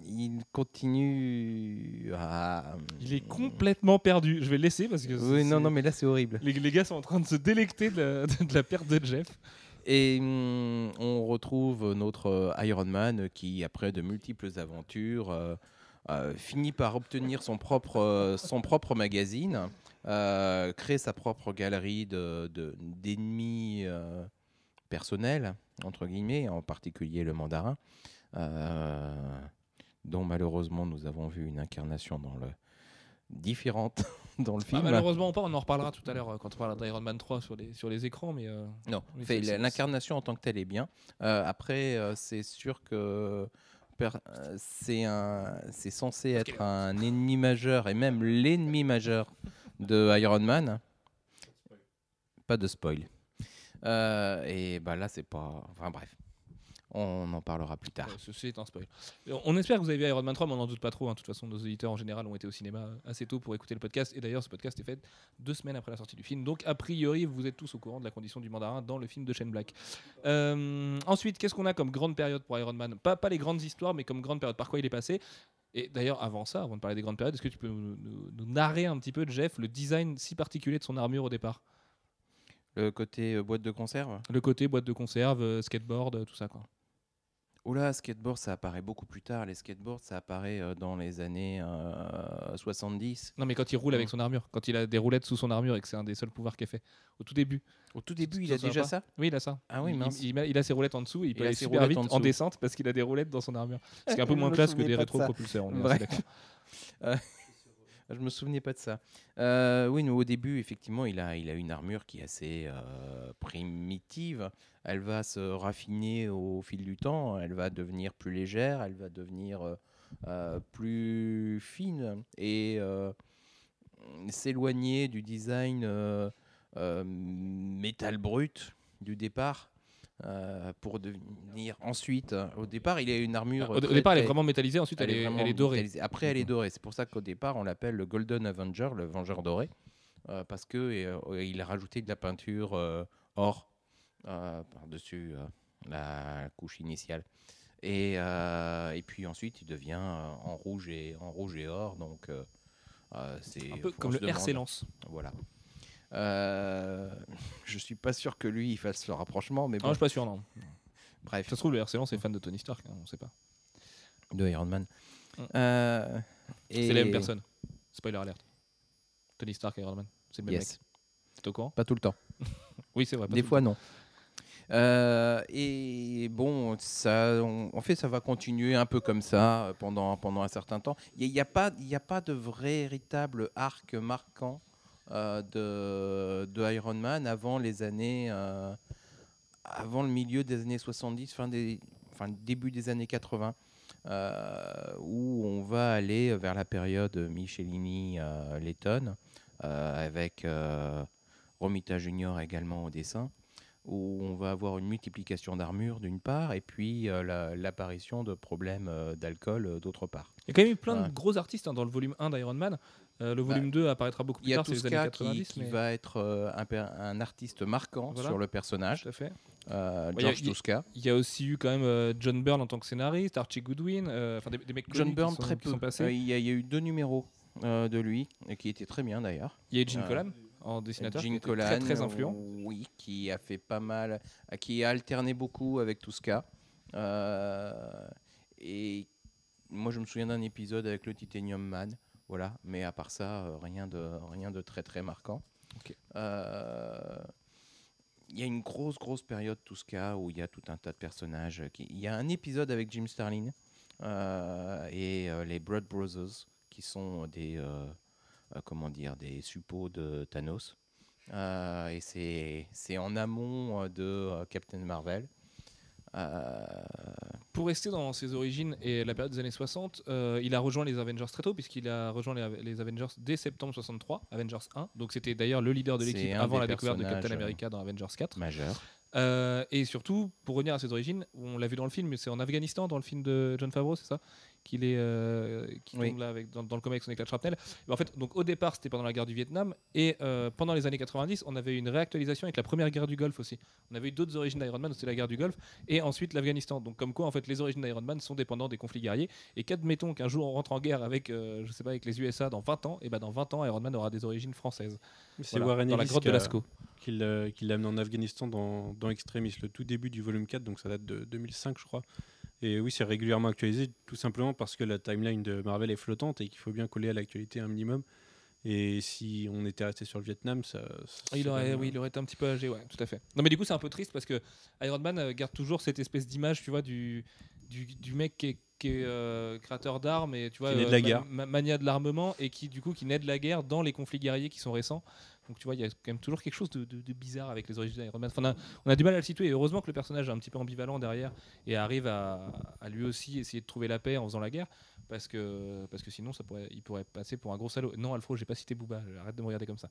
il continue à. Il est complètement perdu. Je vais le laisser parce que Oui, non, non, mais là c'est horrible. les, les gars sont en train de se délecter de la, de la perte de Jeff. Et hum, on retrouve notre euh, Iron Man qui, après de multiples aventures, euh, euh, finit par obtenir son propre, son propre magazine, crée sa propre galerie de- de- d'ennemis personnels, entre guillemets, en particulier le mandarin, dont malheureusement nous avons vu une incarnation dans le différente dans le Ah, film. malheureusement pas, on en reparlera tout à l'heure euh, quand on parlera d'Iron Man 3 sur les, sur les écrans. Mais euh, Non, l'incarnation en tant que telle est bien. Euh, après, euh, c'est sûr que c'est un, c'est censé être un ennemi majeur et même l'ennemi majeur de Iron Man. Pas de spoil. Euh, et bah là, c'est pas. Enfin bref, on en parlera plus tard. euh, ceci est un spoil. On espère que vous avez vu Iron Man 3, mais on n'en doute pas trop. hein. De toute façon, nos auditeurs en général ont été au cinéma euh, assez tôt pour écouter le podcast. Et d'ailleurs, ce podcast est fait deux semaines après la sortie du film. Donc, a priori, vous êtes tous au courant de la condition du mandarin dans le film de Shane Black. Euh, ensuite, qu'est-ce qu'on a comme grande période pour Iron Man? Pas, pas les grandes histoires, mais comme grande période. Par quoi il est passé? Et d'ailleurs, avant ça, avant de parler des grandes périodes, est-ce que tu peux nous, nous- nous narrer un petit peu, Jeff, le design si particulier de son armure au départ? Le côté euh, boîte de conserve? Le côté boîte de conserve, euh, skateboard, euh, tout ça quoi. Oula, skateboard, ça apparaît beaucoup plus tard. Les skateboards, ça apparaît euh, dans les années euh, 70. Non, mais quand il roule avec son armure, quand il a des roulettes sous son armure et que c'est un des seuls pouvoirs qu'il fait. Au tout début. Au tout début, il a déjà ça? Oui, il a ça. Ah oui, Il- mince. Il, il a- ses roulettes en dessous et il peut Il aller ses super vite en descente parce qu'il a des roulettes dans son armure. Ce qui est un peu moins classe que des rétro-propulseurs. on est d'accord. Je me souvenais pas de ça. Euh, oui, au début, effectivement, il a, une armure qui est assez euh, primitive. Elle va se raffiner au fil du temps. Elle va devenir plus légère. Elle va devenir euh, plus fine et s'éloigner du design métal brut du départ. Euh, pour devenir ensuite, euh, au départ, il a une armure. Au, au très, départ, elle est vraiment métallisée, ensuite elle, est, vraiment elle est dorée. métallisée. Après, elle est dorée. C'est pour ça qu'au départ, on l'appelle le Golden Avenger, le Vengeur doré, euh, parce que euh, il a rajouté de la peinture euh, or par-dessus la couche initiale. Et, et puis ensuite, il devient en rouge et en rouge et or. Donc, c'est Un peu comme le RC Lance. Voilà. Euh, je suis pas sûr que lui il fasse le rapprochement, mais Ah, bon, je suis pas sûr, non. bref. Ça se trouve, le RC Lance est fan de Tony Stark, hein, on sait pas. De Iron Man. Mm. Euh, C'est la même personne. Spoiler alert. Tony Stark et Iron Man. C'est le même Yes. mec. T'es au courant? Pas tout le temps. Oui, c'est vrai. pas Des fois, non. Euh, et bon, ça, on- en fait, ça va continuer un peu comme ça pendant, pendant un certain temps. Il n'y a, pas- il y a pas de véritable arc marquant de, de Iron Man avant les années, euh, avant le milieu des années 70, fin des, enfin, début des années 80, euh, où on va aller vers la période Michelini-Letton, avec euh, Romita Junior également au dessin où on va avoir une multiplication d'armures d'une part, et puis euh, la- l'apparition de problèmes euh, d'alcool euh, d'autre part. Il y a quand même eu plein de gros artistes hein, dans le volume 1 d'Iron Man. Euh, le volume 2 apparaîtra beaucoup plus tard, c'est les années Tuska 90. qui, qui va être euh, un, artiste marquant Voilà. sur le personnage, Tout à fait. euh, Ouais, George il y a- Tuska. Il y a aussi eu quand même John Byrne en tant que scénariste, Archie Goodwin, enfin des, des mecs John Byrne, qui sont, très qui peu. sont passés. Il, y a, il y a eu deux numéros de lui, et qui étaient très bien d'ailleurs. Il y a eu Gene Colan en dessinateur, qui Gene Colan, très très influent. oui, qui a fait pas mal, qui a alterné beaucoup avec. Euh, et moi, je me souviens d'un épisode avec le Titanium Man, voilà. Mais à part ça, euh, rien de rien de très très marquant. Euh, Il y a une grosse grosse période Tuska où il y a tout un tas de personnages. Qui... Il y a un épisode avec Jim Starlin euh, et euh, les Blood Brothers qui sont des euh, comment dire des suppôts de Thanos. Et c'est en amont de Captain Marvel. Euh, Pour rester dans ses origines et la période des années 60, euh, il a rejoint les Avengers très tôt, puisqu'il a rejoint les, les Avengers dès septembre 63, Avengers 1. Donc c'était d'ailleurs le leader de l'équipe avant la découverte de Captain personnages, America dans Avengers 4. majeur. Euh, et surtout, pour revenir à ses origines, on l'a vu dans le film, c'est en Afghanistan, dans le film de John Favreau, c'est ça? Qu'il est, euh, qui Oui. tombe là avec, dans, dans le coma avec son éclat de shrapnel. En fait, donc au départ, c'était pendant la guerre du Vietnam, et euh, pendant les années 90, on avait eu une réactualisation avec la première guerre du Golfe aussi. On avait eu d'autres origines d'Iron Man, c'était la guerre du Golfe, et ensuite l'Afghanistan. Donc comme quoi, en fait, les origines d'Iron Man sont dépendantes des conflits guerriers. Et qu'admettons qu'un jour on rentre en guerre avec, euh, je sais pas, avec les USA dans 20 ans, et ben dans 20 ans, Iron Man aura des origines françaises. C'est Voilà, Warren dans la grotte de Lascaux. Qui l'a qui l'a amené en Afghanistan dans, dans Extremis, le tout début du volume 4, donc ça date de 2005, je crois. Et oui, c'est régulièrement actualisé, tout simplement parce que la timeline de Marvel est flottante et qu'il faut bien coller à l'actualité un minimum. Et si on était resté sur le Vietnam, ça. ça Il serait, aurait, euh, oui, il aurait été un petit peu âgé, ouais, tout à fait. Non, mais du coup, c'est un peu triste parce que Iron Man euh, garde toujours cette espèce d'image, tu vois, du, du, du mec qui est, qui est, euh, créateur d'armes et tu vois, Qui naît de la guerre. ma- mania de l'armement et qui, du coup, qui naît de la guerre dans les conflits guerriers qui sont récents. Donc, tu vois, il y a quand même toujours quelque chose de, bizarre avec les origines d'Iron Man. Enfin, on, a, du mal à le situer. Et heureusement que le personnage est un petit peu ambivalent derrière et arrive à, lui aussi essayer de trouver la paix en faisant la guerre. Parce que, parce que sinon, il pourrait passer pour un gros salaud. Non, Alfro, j'ai pas cité Booba. Arrête de me regarder comme ça.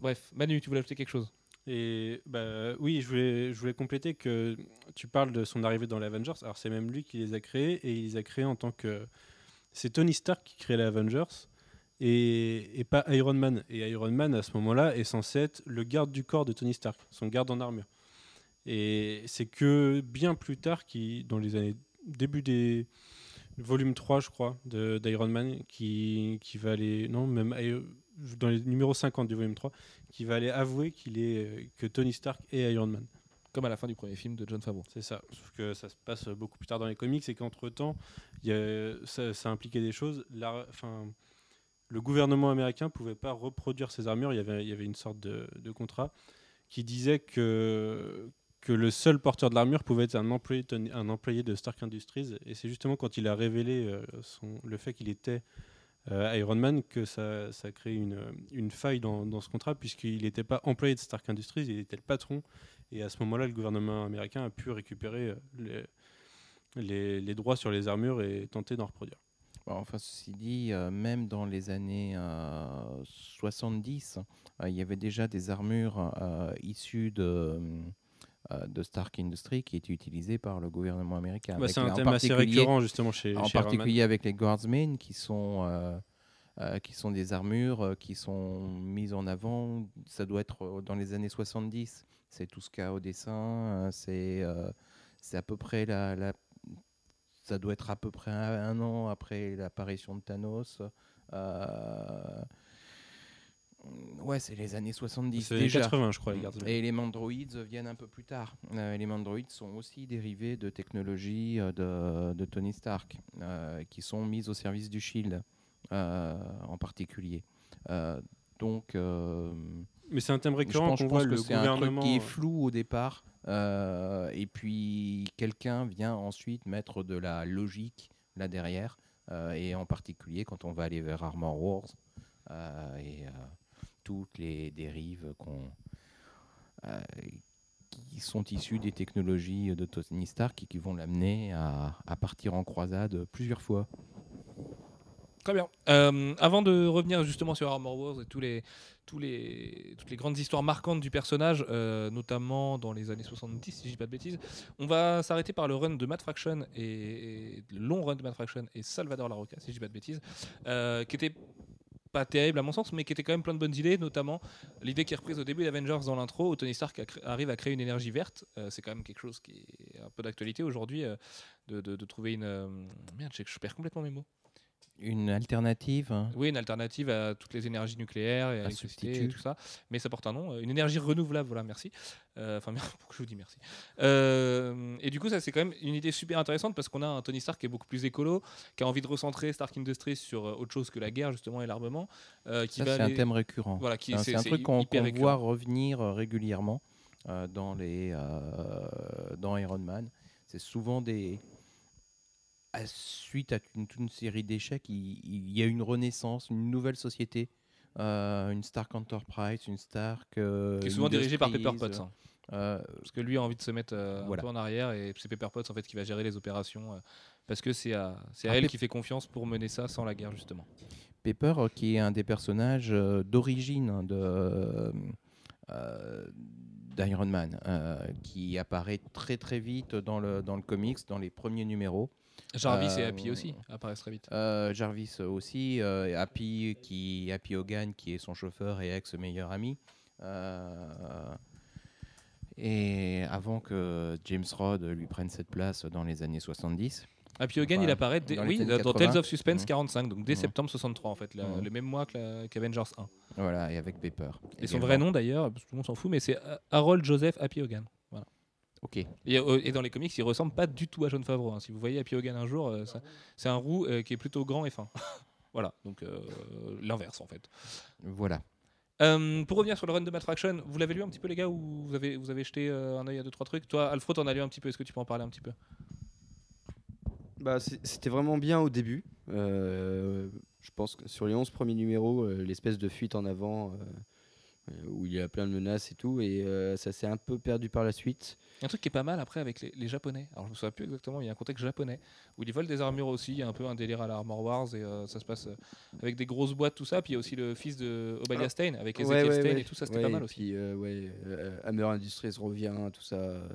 Bref, Manu, tu voulais ajouter quelque chose? Et bah, oui, je voulais, je voulais compléter que tu parles de son arrivée dans les Avengers. Alors, c'est même lui qui les a créés et il les a créés en tant que. C'est Tony Stark qui crée les Avengers et, et pas Iron Man. Et Iron Man, à ce moment-là, est censé être le garde du corps de Tony Stark, son garde en armure. Et c'est que bien plus tard, qui, dans les années. début des. Volume 3, je crois, d'Iron Man, qui, qui va aller. Non, même dans les numéros 50 du volume 3, qui va aller avouer qu'il est que Tony Stark est Iron Man. Comme à la fin du premier film de John Favreau. C'est ça. Sauf que ça se passe beaucoup plus tard dans les comics et qu'entre temps, il y a- ça, ça impliquait des choses. La- enfin, le gouvernement américain pouvait pas reproduire ses armures. Il y avait, une sorte de, contrat qui disait que le seul porteur de l'armure pouvait être un employé, de Stark Industries. Et c'est justement quand il a révélé euh, le fait qu'il était euh, Iron Man que ça, ça a créé une, faille dans, ce contrat, puisqu'il n'était pas employé de Stark Industries, il était le patron. Et à ce moment-là, le gouvernement américain a pu récupérer euh, les droits sur les armures et tenter d'en reproduire. Bon, enfin, ceci dit, euh, même dans les années euh, 70, euh, il y avait déjà des armures euh, issues de, euh, de Stark Industries qui étaient utilisées par le gouvernement américain. Bah, Avec c'est un en thème assez particulier- récurrent justement chez, En chez Iron Man. particulier avec les Guardsmen, qui sont, euh, euh, qui sont des armures euh, qui sont mises en avant. Ça doit être euh, dans les années 70. C'est tout ce qu'il y a au dessin. euh, c'est euh, c'est à peu près la, la- Ça doit être à peu près un, un an après l'apparition de Thanos. Euh, Ouais, c'est les années 70 C'est déjà. 80, je crois, les Guardsmen. Et les mandroïdes viennent un peu plus tard. Euh, les mandroïdes sont aussi dérivés de technologies euh, de, de Tony Stark, euh, qui sont mises au service du Shield euh, en particulier. Donc, Mais c'est un thème je récurrent je pense voit que le c'est un truc qui est flou au départ, euh, et puis quelqu'un vient ensuite mettre de la logique là derrière, euh, et en particulier quand on va aller vers Armor Wars euh, et toutes les dérives qui sont issues des technologies de Tony Stark qui vont l'amener à partir en croisade plusieurs fois. Très bien. Euh, avant de revenir justement sur Armor Wars et toutes les grandes histoires marquantes du personnage, euh, notamment dans les années 70, si je dis pas de bêtises, on va s'arrêter par le run de Matt Fraction et, et long run de Matt Fraction et Salvador Larroca, si je dis pas de bêtises, euh, qui était pas terrible à mon sens, mais qui était quand même plein de bonnes idées, notamment l'idée qui est reprise au début d'Avengers dans l'intro, où Tony Stark arrive à créer une énergie verte. C'est quand même quelque chose qui est un peu d'actualité aujourd'hui, de, trouver une... merde, je perds complètement mes mots. Une alternative hein, Oui, une alternative à toutes les énergies nucléaires et à l'électricité et tout ça. Mais ça porte un nom, euh, une énergie renouvelable, voilà, merci. Euh, Enfin, pourquoi je vous dis merci Euh, Et du coup, ça, c'est quand même une idée super intéressante parce qu'on a un Tony Stark qui est beaucoup plus écolo, qui a envie de recentrer Stark Industries sur euh, autre chose que la guerre, justement, et l'armement. euh, qui Ça, c'est un thème récurrent. Voilà, qui, C'est un- truc qu'on récurrent. voit revenir euh, régulièrement euh, dans, les, euh, dans Iron Man. C'est souvent des. À- suite à une, toute une série d'échecs, il, il y a une renaissance, une nouvelle société, euh, une Stark Enterprise, une Stark. euh, Qui est souvent dirigé par Pepper Potts. hein. euh, Parce que lui a envie de se mettre euh, Voilà. un peu en arrière et c'est Pepper Potts en fait qui va gérer les opérations euh, parce que c'est à, Ah, elle qui fait confiance pour mener ça sans la guerre justement. Pepper, euh, qui est un des personnages euh, d'origine hein, de, euh, d'Iron Man, euh, qui apparaît très très vite dans le, dans le comics, dans les premiers numéros. Jarvis et Euh, Happy aussi apparaissent très vite. Euh, Jarvis aussi, euh, et Happy, qui, Happy Hogan, qui est son chauffeur et ex-meilleur ami. Euh, et avant que James Rod lui prenne cette place dans les années 70. Happy Hogan, il apparaît dès- dans oui, dans 80. Tales of Suspense Mhm. 45, donc dès Mhm. septembre 63 en fait, la- Mhm. le même mois qu'Avengers 1. Voilà, et avec Pepper. Et son également. vrai nom d'ailleurs, tout le monde s'en fout, mais c'est euh, Harold Joseph Happy Hogan. Ok. Et, euh, et dans les comics, il ressemble pas du tout à John Favreau. hein. Si vous voyez Happy Hogan un jour, euh, c'est un roux euh, qui est plutôt grand et fin. voilà, donc euh, l'inverse en fait. Voilà. Euh, pour revenir sur le run de Matraction, vous l'avez lu un petit peu les gars ou vous avez, vous avez jeté euh, un œil à deux trois trucs? Toi, Alfred, t'en as lu un petit peu. Est-ce que tu peux en parler un petit peu? Bah, c'était vraiment bien au début. Euh, je pense que sur les 11 premiers numéros, euh, l'espèce de fuite en avant où il y a plein de menaces et tout, et euh, ça s'est un peu perdu par la suite. Il y a un truc qui est pas mal après avec les, les japonais. Alors je me souviens plus exactement, il y a un contexte japonais où ils volent des armures aussi. Il y a un peu un délire à la Armor Wars et euh, ça se passe euh, avec des grosses boîtes, tout ça. Puis il y a aussi le fils de Obadiah Ah. Stein avec Ezekiel ouais, Stein ouais. et tout ça, c'était Ouais, pas mal et aussi. Puis, euh, ouais, euh, Hammer Industries revient, tout ça. euh,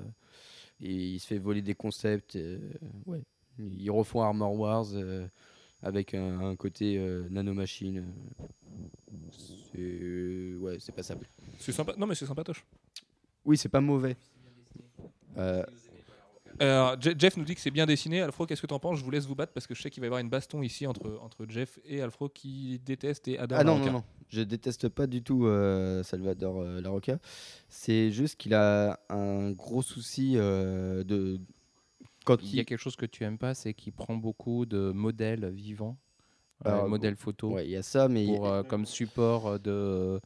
et il se fait voler des concepts. euh, ouais. Ils refont Armor Wars euh, avec un, un côté euh, nanomachine. C'est ouais, c'est passable. C'est sympa. Non mais c'est sympatoche. Oui, c'est pas mauvais. Euh, Alors, Je- Jeff nous dit que c'est bien dessiné. Alfro, qu'est-ce que t'en penses? Je vous laisse vous battre parce que je sais qu'il va y avoir une baston ici entre, entre Jeff et Alfro qui déteste et adore Ah non, non, non. Je déteste pas du tout euh, Salvador euh, Larocca. C'est juste qu'il a un gros souci euh, de. Quand Il y a quelque chose que tu aimes pas, c'est qu'il prend beaucoup de modèles vivants, euh, modèles photos, Ouais, il y a ça, mais pour, euh, comme support de,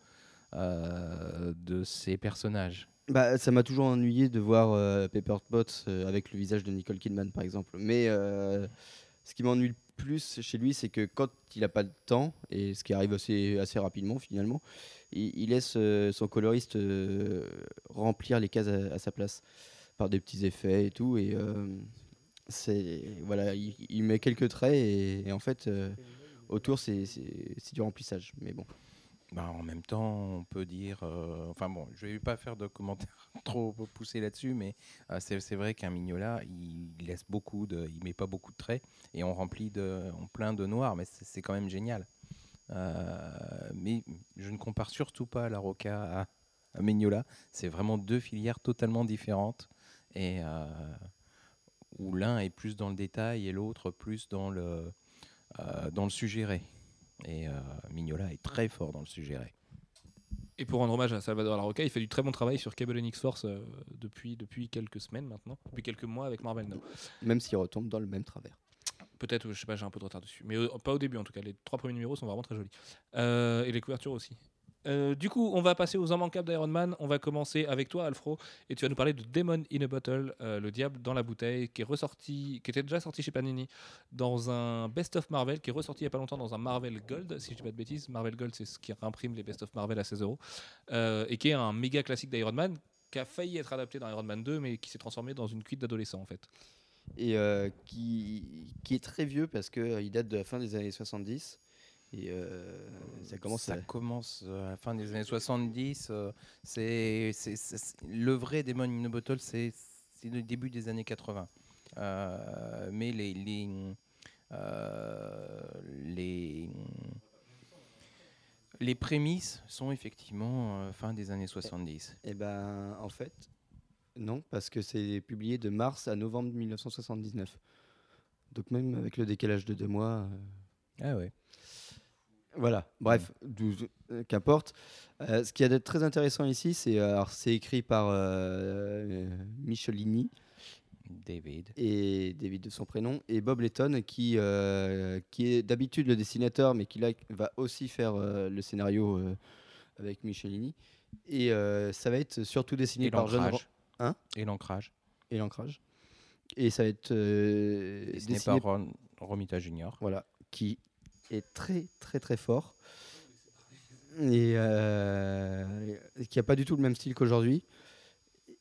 euh, de ses personnages. bah, ça m'a toujours ennuyé de voir euh, Pepper Potts euh, avec le visage de Nicole Kidman, par exemple. Mais euh, ce qui m'ennuie le plus chez lui, c'est que quand il n'a pas de temps, et ce qui arrive assez, assez rapidement finalement, il, il laisse son coloriste remplir les cases à, à sa place des petits effets et tout. Et euh, c'est voilà, il, met quelques traits et, en fait, euh, autour, c'est du remplissage. Mais bon. Bah, en même temps, on peut dire. euh, enfin bon, je vais pas faire de commentaires trop poussés là-dessus, mais euh, c'est vrai qu'un Mignola, il, il laisse beaucoup de, il met pas beaucoup de traits et on remplit de, on plein de noir, mais c'est quand même génial. Mais je ne compare surtout pas la Roca à, à Mignola. C'est vraiment deux filières totalement différentes et euh, où l'un est plus dans le détail et l'autre plus dans le euh, dans le suggéré. Et euh, Mignola est très fort dans le suggéré. Et pour rendre hommage à Salvador Larocca, il fait du très bon travail sur Cable and X-Force euh, depuis, depuis quelques semaines maintenant, depuis quelques mois avec Marvel Now. Même s'il retombe dans le même travers. Peut-être, je sais pas, j'ai un peu de retard dessus. Mais euh, pas au début en tout cas. Les trois premiers numéros sont vraiment très jolis. Euh, et les couvertures aussi. Euh, du coup, on va passer aux immanquables d'Iron Man. On va commencer avec toi, Alfro, et tu vas nous parler de Demon in a Bottle, euh, le diable dans la bouteille, qui est ressorti, qui était déjà sorti chez Panini dans un Best of Marvel, qui est ressorti il y a pas longtemps dans un Marvel Gold, si je dis pas de bêtises. Marvel Gold, c'est ce qui réimprime les Best of Marvel à 16 euros, Euh, et qui est un méga classique d'Iron Man, qui a failli être adapté dans Iron Man 2, mais qui s'est transformé dans une cuite d'adolescent en fait. et qui, qui est très vieux parce qu'il date de la fin des années 70. Et euh, ça commence ça à... commence euh, à la fin des années 70. euh, c'est, c'est- c'est- c'est- le vrai Demon in a Bottle, c'est, le début des années 80. Euh, mais les, les, euh, les, les prémices sont effectivement euh, fin des années 70. Eh ben, en fait, non, parce que c'est publié de mars à novembre 1979. Donc même avec le décalage de deux mois... euh, Ah ouais. Voilà, bref, euh, qu'importe. Euh, ce qui a d'être très intéressant ici, c'est euh, c'est écrit par euh, Michelini David. et David de son prénom et Bob Letton qui qui est d'habitude le dessinateur, mais qui là va aussi faire le scénario avec Michelini. Et ça va être surtout dessiné Et par John. Hein? Et l'ancrage. et l'ancrage. Et ça va être Dessiné dessiné par Ron- Romita Junior. voilà, qui est très très très fort et euh, et qui a pas du tout le même style qu'aujourd'hui.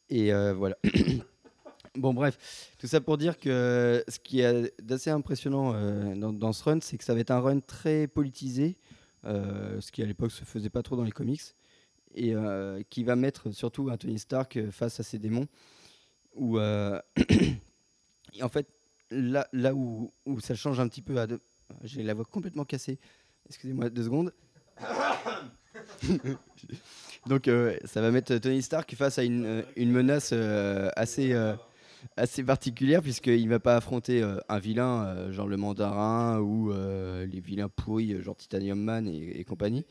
Et euh, voilà. bon bref, tout ça pour dire que ce qui est d'assez impressionnant euh, dans, ce run, c'est que ça va être un run très politisé, ce qui à l'époque se faisait pas trop dans les comics. et qui va mettre surtout un Tony Stark face à ses démons. Où, et en fait, là, là où, où ça change un petit peu, à deux- j'ai la voix complètement cassée. Excusez-moi deux secondes. Donc, euh, ça va mettre Tony Stark face à une, euh, une menace euh, assez, assez particulière, puisqu'il ne va pas affronter un vilain, genre le mandarin, ou les vilains pourris, genre Titanium Man et, compagnie.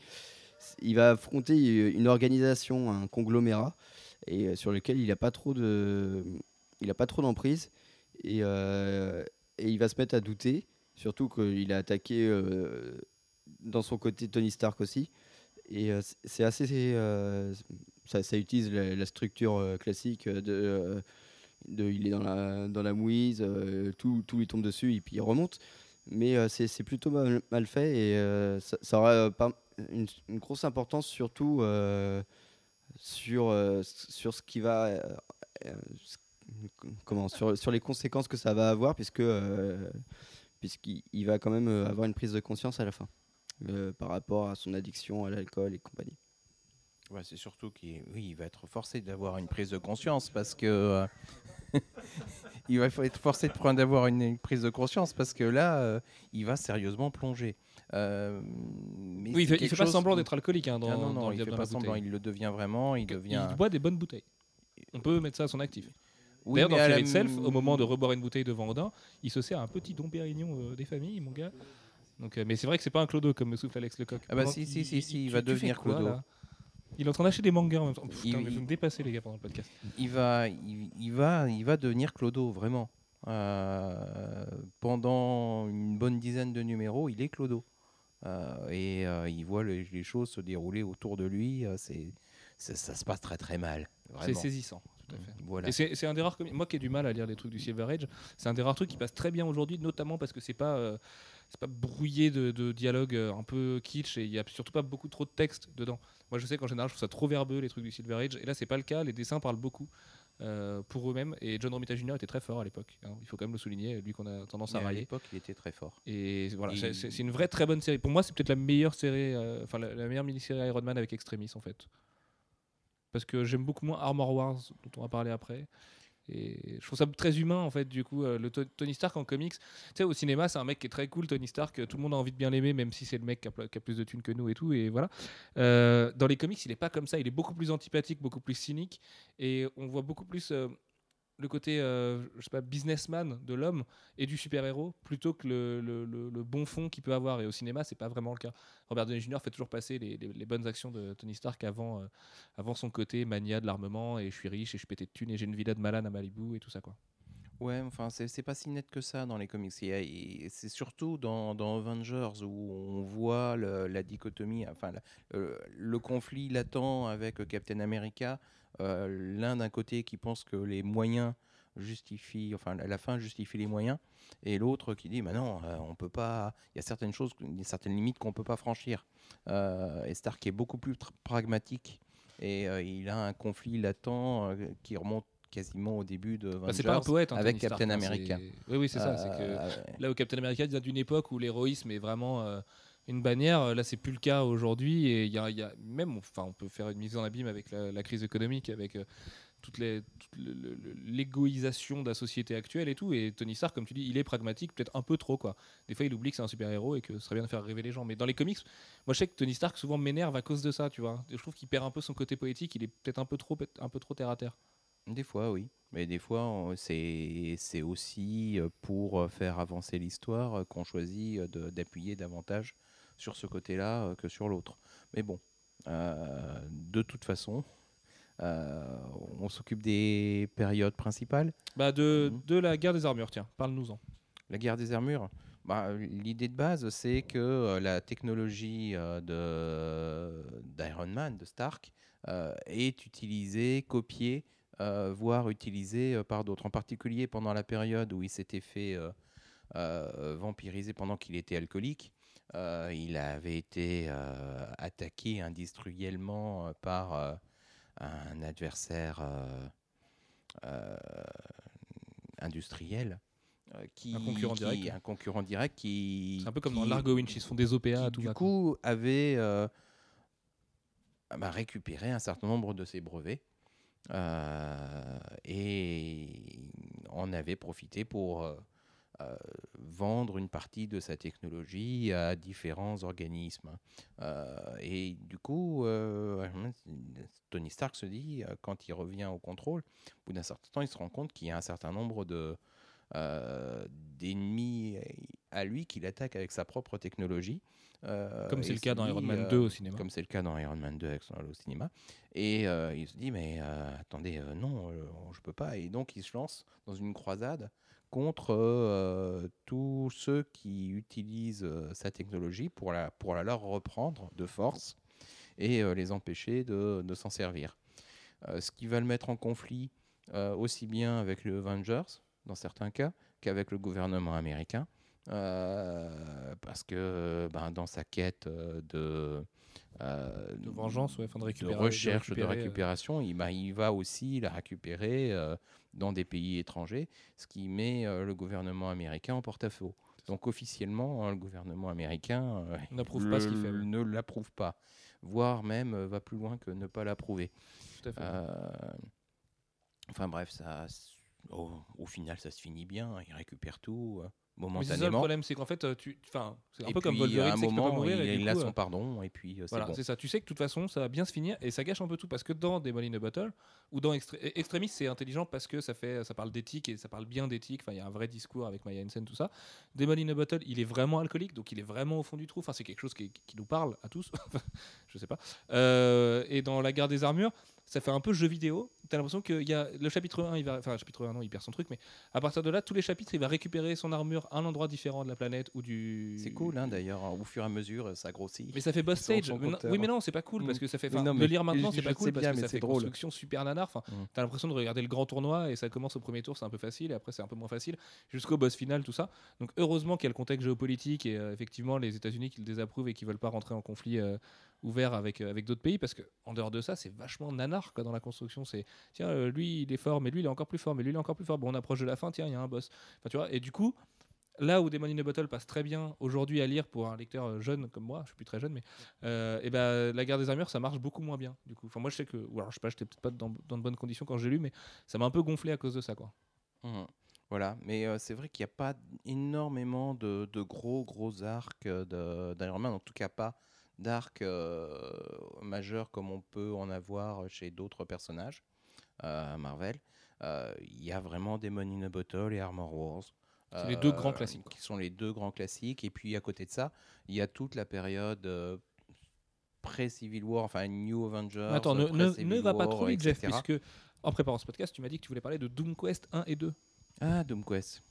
Il va affronter une organisation, un conglomérat, et sur lequel il n'a pas trop de, il a d'emprise, et il va se mettre à douter, surtout qu'il a attaqué euh, dans son côté Tony Stark aussi. Et euh, c'est assez. euh, ça, utilise la, structure classique de. Il est dans la, dans la mouise, tout, tout lui tombe dessus et puis il remonte. Mais c'est plutôt mal, fait et ça, ça aura une, une grosse importance surtout sur, sur ce qui va. comment sur, sur les conséquences que ça va avoir puisque puisqu'il il va quand même euh, avoir une prise de conscience à la fin euh, par rapport à son addiction à l'alcool et compagnie. Ouais, c'est surtout qu'il oui, il va être forcé d'avoir une prise de conscience parce que euh, il va être forcé de prendre d'avoir une, une prise de conscience parce que là, euh, il va sérieusement plonger. Euh, mais Oui, il fait, il fait pas semblant d'être alcoolique hein, dans, Ah non, dans non, le il fait dans pas la semblant, il le devient vraiment, il devient. Il boit des bonnes bouteilles. On peut mettre ça à son actif. Oui, D'ailleurs, dans à la Fear Itself, au moment de reboire une bouteille devant Odin, il se sert un petit Dom Pérignon euh, des familles, mon gars. Donc, euh, mais c'est vrai que c'est pas un clodo comme me souffle Alex Lecoq. Ah bah Pendant si, si, si, si, il tu- va tu devenir quoi, clodo. là Il est en train d'acheter des mangas en même temps. Putain, Il- mais vous me dépassez les gars pendant le podcast. il va, il, il va, il va devenir Clodo, vraiment. Euh, pendant une bonne dizaine de numéros, il est Clodo. Euh, et euh, il voit les, les choses se dérouler autour de lui. c'est, ça se passe très très mal. C'est saisissant, tout à fait. Voilà. Et c'est un des rares comics- moi qui ai du mal à lire les trucs du Silver Age, c'est un des rares trucs qui passe très bien aujourd'hui, notamment parce que c'est pas euh, c'est pas brouillé de, de dialogue euh, un peu kitsch et il y a surtout pas beaucoup trop de texte dedans. Moi je sais qu'en général je trouve ça trop verbeux les trucs du Silver Age et là c'est pas le cas, les dessins parlent beaucoup euh, pour eux-mêmes et John Romita Jr était très fort à l'époque, hein, il faut quand même le souligner, lui qu'on a tendance Mais à à railler. l'époque, il était très fort. Et voilà, Il- c'est- une vraie très bonne série. Pour moi, c'est peut-être la meilleure série, euh, enfin la, la meilleure mini-série Iron Man avec Extremis en fait. Parce que j'aime beaucoup moins Armor Wars, dont on va parler après. Et je trouve ça très humain en fait, du coup, euh, le To- Tony Stark en comics. Tu sais, au cinéma, c'est un mec qui est très cool, Tony Stark. euh, Tout le monde a envie de bien l'aimer, même si c'est le mec qui a, plus de thunes que nous et tout. Et voilà. Euh, dans les comics, il est pas comme ça. Il est beaucoup plus antipathique, beaucoup plus cynique. Et on voit beaucoup plus le côté, euh, je sais pas, businessman de l'homme et du super-héros plutôt que le, le- bon fond qu'il peut avoir. Et au cinéma, c'est pas vraiment le cas. Robert Downey Jr. fait toujours passer les, les- bonnes actions de Tony Stark avant, euh, avant son côté mania de l'armement et je suis riche et je pété de thunes et j'ai une villa de malade à Malibu et tout ça quoi. Ouais, enfin, c'est pas si net que ça dans les comics. C'est surtout dans, dans Avengers où on voit la dichotomie, enfin, le, conflit latent avec Captain America. Euh, L'un d'un côté qui pense que les moyens justifient, enfin, la la fin justifie les moyens, et l'autre qui dit, bah non, euh, on peut pas. Il y a certaines choses, certaines limites qu'on peut pas franchir. Euh, et Stark est beaucoup plus pragmatique. Et euh, il a un conflit latent euh, qui remonte quasiment au début de. Bah, c'est pas un poète hein, avec Stark, Captain hein, America. Oui oui c'est ça. que Là où Captain America vient d'une époque où l'héroïsme est vraiment une bannière, euh, là c'est plus le cas aujourd'hui et il y a, même enfin on peut faire une mise en abîme avec la, crise économique, avec euh, toute l'égoïsation de la société actuelle et tout. Et Tony Stark, comme tu dis, il est pragmatique, peut-être un peu trop quoi. Des fois il oublie que c'est un super héros et que ce serait bien de faire rêver les gens. Mais dans les comics, moi je sais que Tony Stark souvent m'énerve à cause de ça, tu vois. Je trouve qu'il perd un peu son côté poétique, il est peut-être un peu trop un peu trop terre à terre. Des fois, oui. Mais des fois, c'est aussi euh, pour faire avancer l'histoire qu'on choisit d'appuyer davantage sur ce côté-là euh, que sur l'autre. Mais bon, euh, de toute façon, euh, on s'occupe des périodes principales. Bah de, Mhm. de la guerre des armures, tiens, parle-nous-en. La guerre des armures, bah, l'idée de base, c'est que la technologie de d'Iron Man, de Stark, euh, est utilisée, copiée, euh, voire utilisée par d'autres. En particulier pendant la période où il s'était fait vampiriser pendant qu'il était alcoolique. Euh, il avait été euh, attaqué industriellement euh, par euh, un adversaire industriel. qui, Un concurrent qui- direct. Un concurrent direct qui. C'est un peu comme dans Largo Winch, ils font des OPA, tout du quoi. coup avait euh, bah, récupérer un certain nombre de ses brevets et en avait profité pour euh, vendre une partie de sa technologie à différents organismes. Euh, et du coup, euh, Tony Stark se dit, quand il revient au contrôle, au bout d'un certain temps, il se rend compte qu'il y a un certain nombre de euh, d'ennemis à lui qu'il attaque avec sa propre technologie. Euh, Comme c'est le cas dans Iron Man euh, 2 au cinéma. Comme c'est le cas dans Iron Man 2 avec son- au cinéma. Et il se dit, mais attendez, non, je peux pas. Et donc, il se lance dans une croisade contre euh, tous ceux qui utilisent euh, sa technologie pour la, leur reprendre de force et euh, les empêcher de, s'en servir. Ce qui va le mettre en conflit aussi bien avec les Avengers, dans certains cas, qu'avec le gouvernement américain. parce que ben, dans sa quête de, euh, De vengeance, ouais, enfin, de de récupérer- de recherche, de, euh, récupération, il, il va aussi la récupérer euh, dans des pays étrangers, ce qui met le gouvernement américain en porte-à-faux. Donc officiellement, hein, le gouvernement américain N'approuve pas ce qu'il fait, ne l'approuve pas, voire même va plus loin que ne pas l'approuver. Enfin bref, ça, au, au final, ça se finit bien. Il récupère tout euh, Mais ça le momentanément. problème, c'est qu'en fait, euh, tu, enfin, c'est un Et peu comme à Wolverine, un pas mourir. il, et il a coup, son euh, pardon, et puis euh, c'est Voilà, bon. c'est ça. Tu sais que de toute façon, ça va bien se finir et ça gâche un peu tout parce que dans Demon in a Bottle ou dans Extre- Extremis, c'est intelligent parce que ça fait, ça parle d'éthique et ça parle bien d'éthique. Enfin, il y a un vrai discours avec Maya Hansen, tout ça. Demon in a Bottle, il est vraiment alcoolique, donc il est vraiment au fond du trou. Enfin, c'est quelque chose qui, qui nous parle à tous. Je sais pas. Euh, et dans la guerre des armures, ça fait un peu jeu vidéo. T'as l'impression qu'il y a le chapitre 1, il va, enfin, le chapitre 1, non, il perd son truc, mais à partir de là, tous les chapitres, il va récupérer son armure à un endroit différent de la planète ou du. C'est cool, hein, d'ailleurs. Au fur et à mesure, ça grossit. Mais ça fait boss stage. Mais non- oui, mais non, c'est pas cool parce que ça fait. Non, de mais lire maintenant, c'est pas cool sais parce bien, que mais ça c'est fait drôle. construction super nanar. Enfin, Mm. t'as l'impression de regarder le grand tournoi et ça commence au premier tour, c'est un peu facile et après c'est un peu moins facile jusqu'au boss final, tout ça. Donc heureusement qu'il y a le contexte géopolitique et euh, effectivement les États-Unis qui le désapprouvent et qui veulent pas rentrer en conflit euh, ouvert avec euh, avec d'autres pays parce que en dehors de ça, c'est vachement nanar quoi dans la construction. C'est tiens, euh, lui il est fort, mais lui il est encore plus fort, mais lui il est encore plus fort. Bon, on approche de la fin, tiens, il y a un boss. Enfin, tu vois. Et du coup. Là où Demon in a Bottle passe très bien aujourd'hui à lire pour un lecteur euh, jeune comme moi, je suis plus très jeune, mais et ben la guerre des armures ça marche beaucoup moins bien du coup. Enfin moi je sais que, ou alors je sais pas, j'étais peut-être pas dans, dans de bonnes conditions quand j'ai lu, mais ça m'a un peu gonflé à cause de ça quoi. Mhm. Voilà, mais c'est vrai qu'il n'y a pas énormément de, de gros gros arcs d'Iron Man, en tout cas pas d'arcs euh, majeurs comme on peut en avoir chez d'autres personnages euh, Marvel. Euh, Il y a vraiment Demon in a Bottle et Armor Wars. Les deux grands classiques. Qui sont les deux grands classiques. Et puis à côté de ça, il y a toute la période pré-Civil War, enfin New Avengers. Attends, ne, ne, ne va pas trop vite Jeff, puisque en préparant ce podcast, tu m'as dit que tu voulais parler de Doom Quest 1 et 2. Ah, Doom Quest.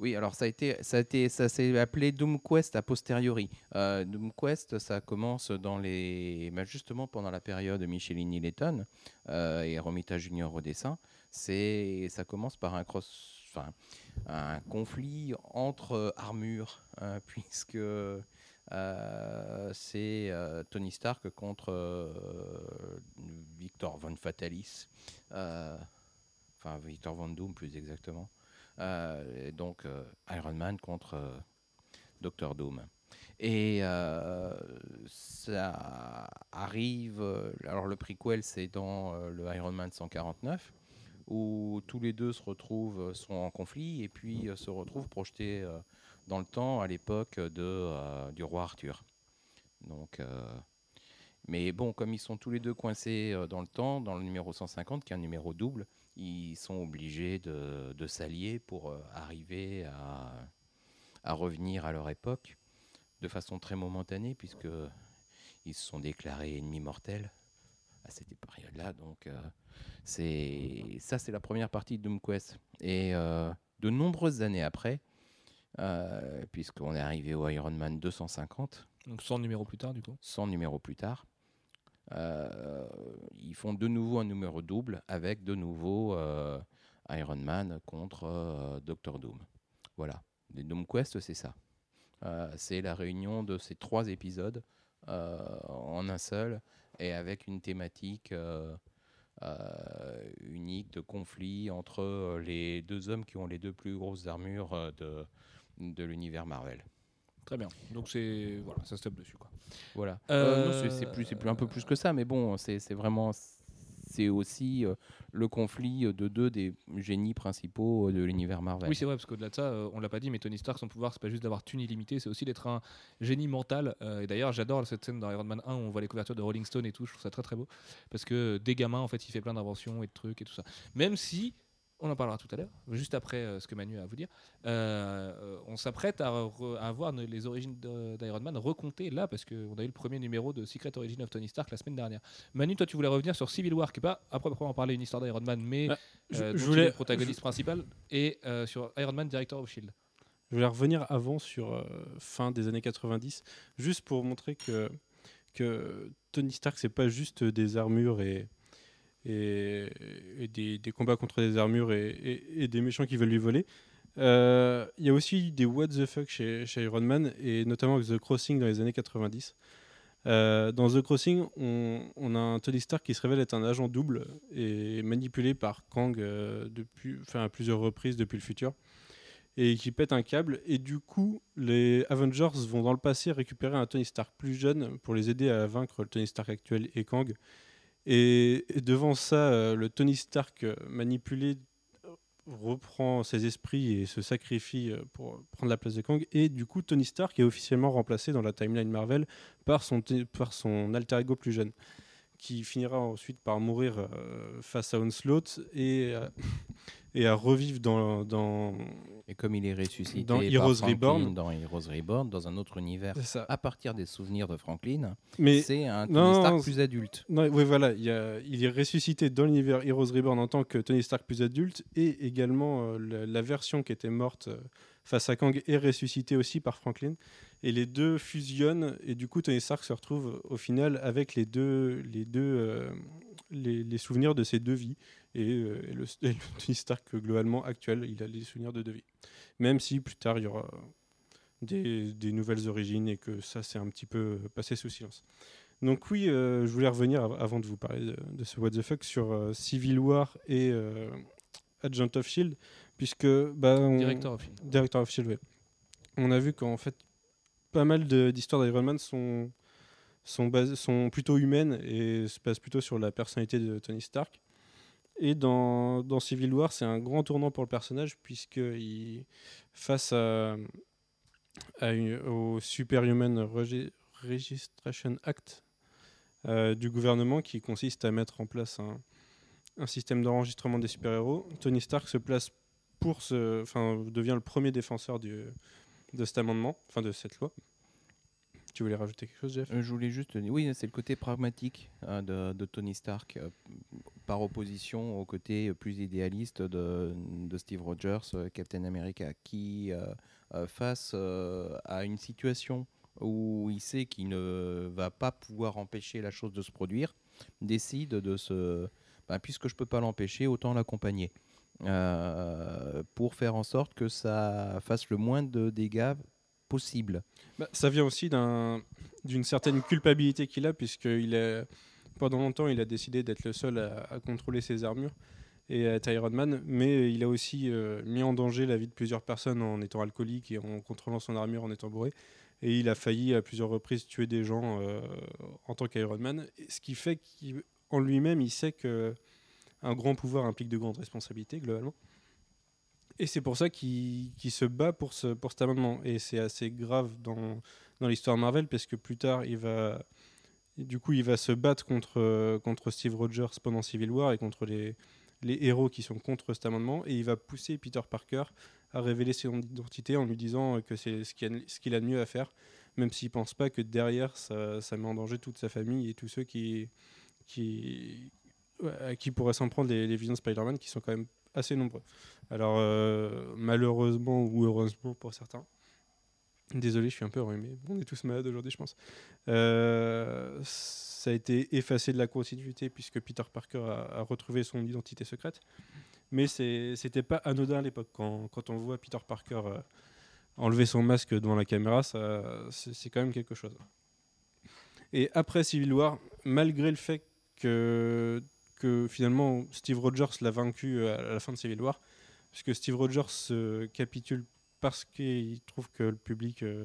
Oui, alors ça a été, ça a été, ça s'est appelé Doom Quest a posteriori. Euh, Doom Quest, ça commence dans les, bah, justement pendant la période de Michelini Letton euh, et Romita Junior au dessin. C'est, ça commence par un cross, enfin, un conflit entre armures, hein, puisque euh, c'est euh, Tony Stark contre Victor Von Fatalis, enfin Victor Von Doom plus exactement. Euh, et donc euh, Iron Man contre euh, Doctor Doom. Et ça arrive. alors le prequel, c'est dans le Iron Man 149, où tous les deux se retrouvent, sont en conflit, et puis se retrouvent projetés dans le temps à l'époque de, du roi Arthur. Donc, mais bon, comme ils sont tous les deux coincés dans le temps, dans le numéro 150, qui est un numéro double, ils sont obligés de, de s'allier pour euh, arriver à, à revenir à leur époque de façon très momentanée, puisque ils se sont déclarés ennemis mortels à cette période-là. Donc, euh, c'est ça, c'est la première partie de Doom Quest. Et euh, de nombreuses années après, euh, puisqu'on est arrivé au Iron Man 250, Donc 100 numéros plus tard du coup. 100 numéros plus tard, ils font de nouveau un numéro double avec de nouveau euh, Iron Man contre euh, Doctor Doom. Voilà. Les Doom Quest, c'est ça. Euh, c'est la réunion de ces trois épisodes euh, en un seul et avec une thématique euh, euh, unique de conflit entre euh, les deux hommes qui ont les deux plus grosses armures euh, de l'univers Marvel. Très bien. Donc c'est voilà, ça stoppe dessus quoi. Voilà. Euh, Euh, c'est- plus, c'est plus un peu plus que ça, mais bon, c'est vraiment, c'est aussi euh, le conflit de deux des génies principaux de l'univers Marvel. Oui, c'est vrai parce qu'au-delà de ça, euh, on l'a pas dit, mais Tony Stark, son pouvoir, c'est pas juste d'avoir thune illimitée, c'est aussi d'être un génie mental. Euh, et d'ailleurs, j'adore cette scène dans Iron Man 1 où on voit les couvertures de Rolling Stone et tout. Je trouve ça très très beau parce que dès gamin, en fait, il fait plein d'inventions et de trucs et tout ça. Même si on en parlera tout à l'heure, juste après euh, ce que Manu a à vous dire. Euh, on s'apprête à, à voir ne- les origines d'Iron Man recomptées là, parce qu'on a eu le premier numéro de Secret Origin of Tony Stark la semaine dernière. Manu, toi, tu voulais revenir sur Civil War, qui n'est pas à proprement parler une histoire d'Iron Man, mais Bah, je- euh, je dont il voulais- est le protagoniste principal, et sur Iron Man Director of Shield. Je voulais revenir avant sur euh, fin des années 90, juste pour montrer que, que Tony Stark, c'est pas juste des armures et, et, des, combats contre des armures et, des méchants qui veulent lui voler. Euh, Il y a aussi des what the fuck chez, Iron Man, et notamment avec The Crossing dans les années 90. Euh, dans The Crossing, on, a un Tony Stark qui se révèle être un agent double et manipulé par Kang euh, à plusieurs reprises depuis le futur et qui pète un câble. Et du coup, les Avengers vont dans le passé récupérer un Tony Stark plus jeune pour les aider à vaincre le Tony Stark actuel et Kang. Et, devant ça, euh, le Tony Stark euh, manipulé reprend ses esprits et se sacrifie euh, pour prendre la place de Kang. Et du coup, Tony Stark est officiellement remplacé dans la timeline Marvel par son, alter ego plus jeune, qui finira ensuite par mourir face à Onslaught et, et à revivre dans, dans, Et comme il est ressuscité Dans par Heroes Franklin Reborn. dans Heroes Reborn, dans un autre univers, ça. à partir des souvenirs de Franklin, Mais c'est un Tony non, Stark plus adulte. non, oui, voilà, il, y a- il est ressuscité dans l'univers Heroes Reborn en tant que Tony Stark plus adulte et également euh, la, la version qui était morte euh, face à Kang est ressuscitée aussi par Franklin. Et les deux fusionnent et du coup Tony Stark se retrouve au final avec les deux, les deux, euh, les, les souvenirs de ses deux vies et, euh, et le, et le Tony Stark globalement actuel, il a les souvenirs de deux vies. Même si plus tard il y aura des, des nouvelles origines et que ça c'est un petit peu passé sous silence. Donc oui, euh, je voulais revenir av- avant de vous parler de, de ce What the fuck sur euh, Civil War et euh, Agent of Shield, puisque bah, on- Director of Shield. Director of Shield, ouais. On a vu qu'en fait pas mal d'histoires d'Iron Man sont sont plutôt humaines et se basent plutôt sur la personnalité de Tony Stark. Et dans, Civil War, c'est un grand tournant pour le personnage, puisque il, face au Superhuman Regi- Registration Act euh, du gouvernement, qui consiste à mettre en place un, système d'enregistrement des super-héros, Tony Stark se place pour ce, enfin, devient le premier défenseur de cet amendement, enfin de cette loi. Tu voulais rajouter quelque chose, Jeff? Euh, Je voulais juste oui, c'est le côté pragmatique hein, de, Tony Stark, euh, par opposition au côté plus idéaliste de, Steve Rogers, euh, Captain America, qui, face à une situation où il sait qu'il ne va pas pouvoir empêcher la chose de se produire, décide de se... ben, puisque je peux pas l'empêcher, autant l'accompagner. pour faire en sorte que ça fasse le moins de dégâts Bah, ça vient aussi d'un- d'une certaine culpabilité qu'il a, puisqu'il est pendant longtemps, il a décidé d'être le seul à, contrôler ses armures et à être Iron Man, mais il a aussi euh, mis en danger la vie de plusieurs personnes en étant alcoolique et en contrôlant son armure en étant bourré. Et il a failli à plusieurs reprises tuer des gens euh, en tant qu'Iron Man, ce qui fait qu'en lui-même, il sait que un grand pouvoir implique de grandes responsabilités globalement. Et c'est pour ça qu'il se bat pour, ce, pour cet amendement. Et c'est assez grave dans, dans l'histoire Marvel, parce que plus tard, il va, du coup, il va se battre contre, contre Steve Rogers pendant Civil War et contre les, les héros qui sont contre cet amendement. Et il va pousser Peter Parker à révéler son identité en lui disant que c'est ce qu'il a, de mieux à faire, même s'il pense pas que derrière, ça, ça met en danger toute sa famille et tous ceux qui, qui, qui pourraient s'en prendre les, les visions de Spider-Man, qui sont quand même assez nombreux. Alors, euh, malheureusement ou heureusement pour certains, désolé, je suis un peu enrhumé. On est tous malades aujourd'hui, je pense. Euh, ça a été effacé de la continuité puisque Peter Parker a, retrouvé son identité secrète. Mais c'était pas anodin à l'époque. Quand, on voit Peter Parker euh, enlever son masque devant la caméra, c'est quand même quelque chose. Et après Civil War, malgré le fait que, que finalement Steve Rogers l'a vaincu euh, à la fin de Civil War, parce que Steve Rogers euh, capitule parce qu'il trouve que le public euh,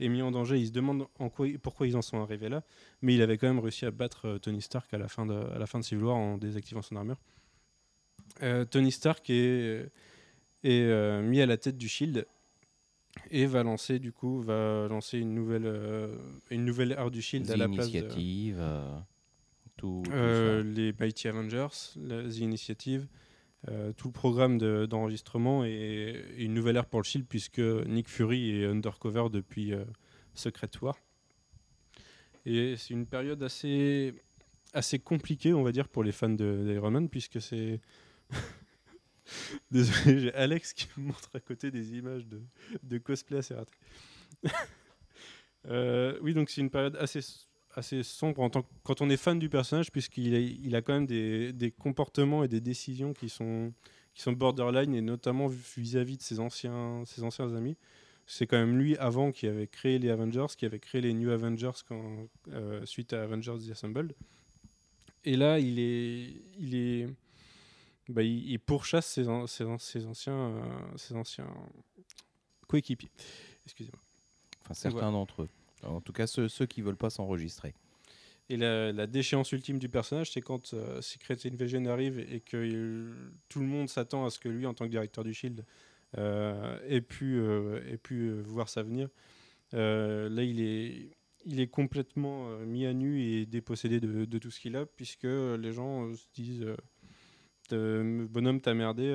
est mis en danger. Il se demande en quoi, pourquoi ils en sont arrivés là, mais il avait quand même réussi à battre euh, Tony Stark à la fin de, à la fin de Civil War en désactivant son armure. Tony Stark est, est mis à la tête du Shield et va lancer du coup va lancer une nouvelle euh, une nouvelle ère du Shield à la place de, euh, tout, tout euh, les Mighty Avengers, la- The Initiative, euh, tout le programme de- d'enregistrement et, et une nouvelle ère pour le Shield puisque Nick Fury est undercover depuis euh, Secret War. Et c'est une période assez assez compliquée, on va dire, pour les fans d'Iron Man puisque c'est Désolé, j'ai Alex qui me montre à côté des images de, de cosplay assez ratées. Euh, oui, donc c'est une période assez, assez sombre en tant que- quand on est fan du personnage, puisqu'il a, il a quand même des, des comportements et des décisions qui sont, qui sont borderline, et notamment vis-à-vis de ses anciens, ses anciens amis. C'est quand même lui, avant, qui avait créé les Avengers, qui avait créé les New Avengers quand, euh, suite à Avengers The Assembled. Et là, il est, il est, bah, il, il pourchasse ses, an- ses, an- ses anciens, euh, ses anciens coéquipiers. Excusez-moi. Enfin, certains d'entre eux. En tout cas, ceux, ceux qui veulent pas s'enregistrer. Et la, déchéance ultime du personnage, c'est quand euh, Secret Invasion arrive et que tout le monde s'attend à ce que lui, en tant que directeur du Shield, euh, ait pu, euh, voir ça venir. Là, il est, complètement mis à nu et dépossédé de, de tout ce qu'il a, puisque les gens se disent Bonhomme, t'as merdé,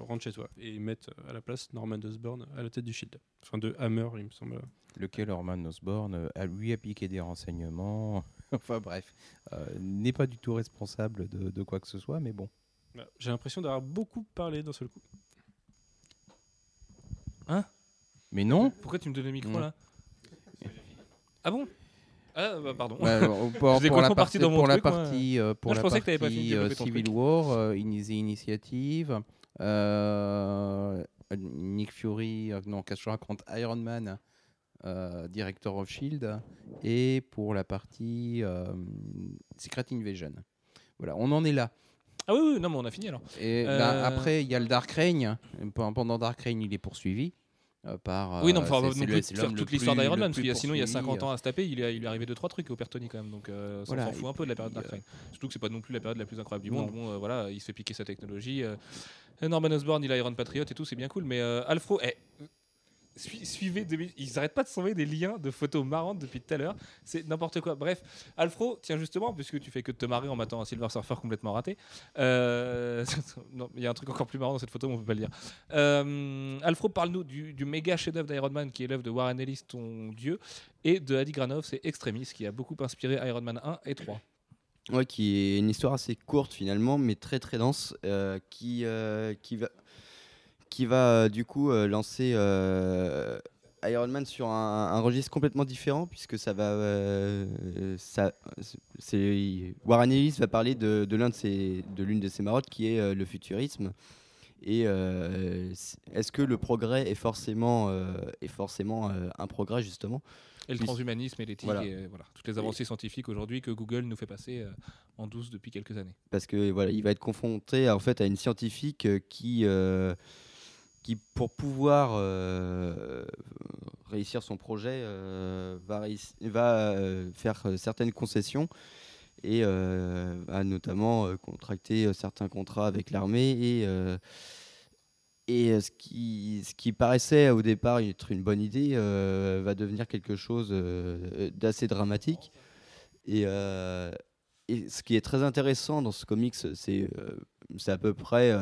rentre chez toi. Et ils mettent à la place Norman Osborn à la tête du Shield. Enfin, de Hammer, il me semble. Lequel Norman Osborn euh, a lui appliqué des renseignements. enfin bref, euh, n'est pas du tout responsable de, de quoi que ce soit, mais bon. Voilà. J'ai l'impression d'avoir beaucoup parlé d'un seul coup. Mais non. Pourquoi tu me donnes le micro là? Ah bon? Ah bah pardon. Ouais, bon, pour, la partie, dans mon pour la truc, moi. partie, euh, pour je la partie, euh, Civil. War, Initiative, Nick Fury, non, qu'est-ce que je raconte? Iron Man, Director of Shield, et pour la partie euh, Secret Invasion. Voilà, on en est là. Ah oui, oui, non, mais on a fini alors. Et Euh, ben, après, il y a le Dark Reign. Pen- Pendant Dark Reign, il est poursuivi euh, par. oui, non, euh, c'est- non plus faire toute l'histoire d'Iron Man, parce plus qu'il y a- sinon il y a poursuivi, 50 ans à se taper, il, lui est arrivé 2-3 trucs au Pertoni quand même, donc euh, ça, Voilà, s'en fout un peu de la période Dark Reign. Surtout que c'est pas non plus la période la plus incroyable du monde. Bon, euh, voilà, il se fait piquer sa technologie. euh, Norman Osborn, il a Iron Patriot et tout, c'est bien cool, mais euh, Alfro, eh, suivez, ils arrêtent pas de s'envoyer des liens de photos marrantes depuis tout à l'heure, c'est n'importe quoi. Bref, Alfro, tiens justement, puisque tu fais que de te marrer en matant un Silver Surfer complètement raté, euh, il y a un truc encore plus marrant dans cette photo, mais on peut pas le dire. Euh, Alfro, parle-nous du, méga chef-d'œuvre d'Iron Man qui est l'œuvre de Warren Ellis, ton dieu, et de Adi Granov, c'est Extremis, qui a beaucoup inspiré Iron Man 1 et 3. Ouais, qui est une histoire assez courte finalement, mais très très dense, euh, qui, qui va, qui va euh, du coup euh, lancer euh, Iron Man sur un, un registre complètement différent, puisque ça va, ça, c'est Warren Ellis va parler de, de l'un de ses, de l'une de ses marottes qui est le futurisme. Et euh, est-ce que le progrès est forcément, euh, est forcément euh, un progrès justement? Et le transhumanisme et l'éthique, Voilà. et voilà, toutes les avancées scientifiques aujourd'hui que Google nous fait passer en douce depuis quelques années. parce que voilà, il va être confronté en fait à une scientifique qui, qui pour pouvoir euh, réussir son projet, euh, va, euh, faire certaines concessions et va notamment contracter certains contrats avec l'armée et ce qui, ce qui paraissait au départ être une bonne idée va devenir quelque chose d'assez dramatique. Et, et ce qui est très intéressant dans ce comics, c'est à peu près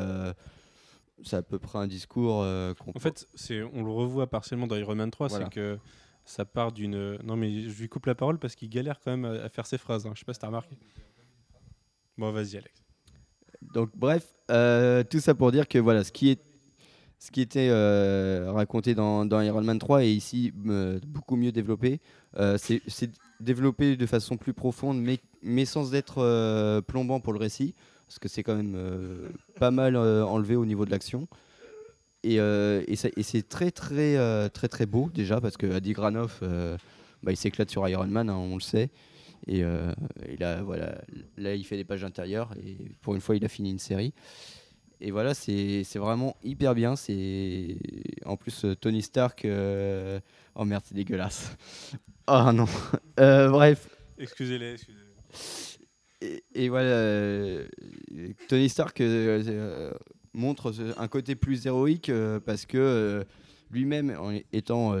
c'est à peu près un discours euh, qu'on En fait, c'est, on le revoit partiellement dans Iron Man 3, Voilà. c'est que ça part d'une. Non, mais je lui coupe la parole parce qu'il galère quand même à, à faire ses phrases. hein. Je sais pas si t'as remarqué. Bon, vas-y, Alex. Donc bref, euh, tout ça pour dire que voilà, ce qui est ce qui était euh, raconté dans, dans Iron Man 3 est ici euh, beaucoup mieux développé. C'est c'est développé de façon plus profonde, mais, mais sans être plombant pour le récit, parce que c'est quand même euh, pas mal euh, enlevé au niveau de l'action. Et, euh, c'est très très très très beau déjà parce que Adi bah, il s'éclate sur Iron Man, hein, on le sait. Et, là, voilà, là, il fait des pages intérieures et pour une fois, il a fini une série. et voilà, c'est vraiment hyper bien. C'est en plus Tony Stark. Oh merde, c'est dégueulasse. Oh non. Bref. Excusez-les, excusez-les. Et, voilà, euh, Tony Stark euh, euh, montre un côté plus héroïque parce que lui-même, en étant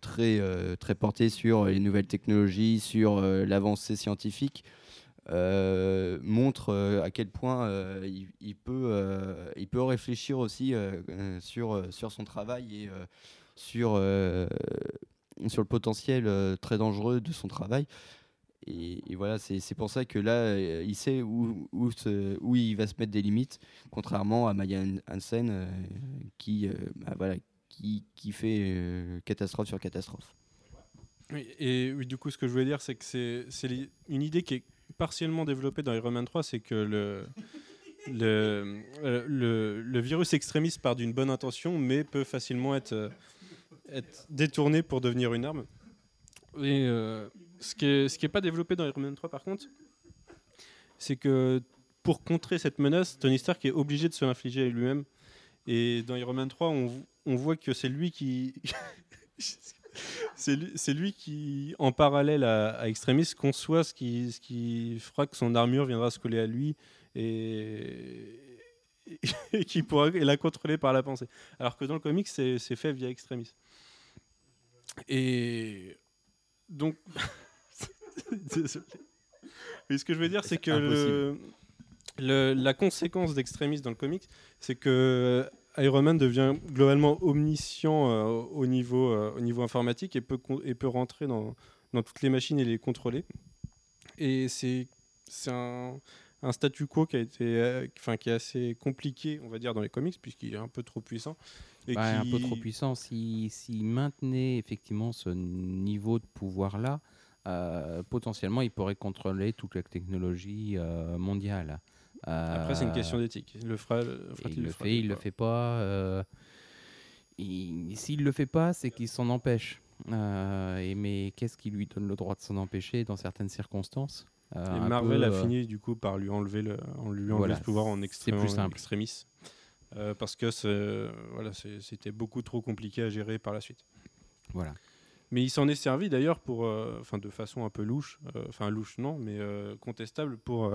très, porté sur les nouvelles technologies, sur l'avancée scientifique, montre à quel point il, peut, réfléchir aussi sur, son travail et sur, sur le potentiel très dangereux de son travail. Et, et voilà, c'est c'est pour ça que là, euh, il sait où, où, se- où il va se mettre des limites, contrairement à Maya Hansen, euh, qui, euh, bah, voilà, qui, qui fait euh, catastrophe sur catastrophe. Oui, et oui, du coup, ce que je voulais dire, c'est que c'est une idée qui est partiellement développée dans Iron Man 3, c'est que le, le, euh, le, le virus extrémiste part d'une bonne intention, mais peut facilement être, euh, être détourné pour devenir une arme. Et euh, ce qui n'est est pas développé dans Iron Man 3, par contre, c'est que pour contrer cette menace, Tony Stark est obligé de se l'infliger lui-même. Et dans Iron Man 3, on, voit que c'est lui qui... C'est lui, qui, en parallèle à, Extremis, conçoit ce qui, fera que son armure viendra se coller à lui et, et pourra la contrôler par la pensée. Alors que dans le comic, c'est fait via Extremis. Et donc, désolé. Mais ce que je veux dire, c'est que le- le- la conséquence d'Extremis dans le comic, c'est que Iron Man devient globalement omniscient euh, au, niveau, euh, au niveau informatique et peut, con- et peut rentrer dans, dans toutes les machines et les contrôler. Et c'est un, un statu quo qui, a été, euh, enfin, qui est assez compliqué, on va dire, dans les comics, puisqu'il est un peu trop puissant. Et Bah, qui- Un peu trop puissant. S'il s'il maintenait effectivement ce niveau de pouvoir-là, euh, potentiellement, il pourrait contrôler toute la technologie euh, mondiale. Après, c'est une Euh, question d'éthique. Le fera, et fera-t-il, il le fait, il le fait pas. euh, il- S'il le fait pas, c'est qu'il s'en empêche. Euh, et mais qu'est-ce qui lui donne le droit de s'en empêcher dans certaines circonstances? Euh, Et Marvel peu, a euh, fini du coup par lui enlever le, en lui enlever Voilà, ce pouvoir en plus simple. extremis. Euh, parce que voilà, c'était beaucoup trop compliqué à gérer par la suite. Voilà. Mais il s'en est servi d'ailleurs pour, euh, enfin de façon un peu louche, euh, enfin louche non, mais euh, contestable pour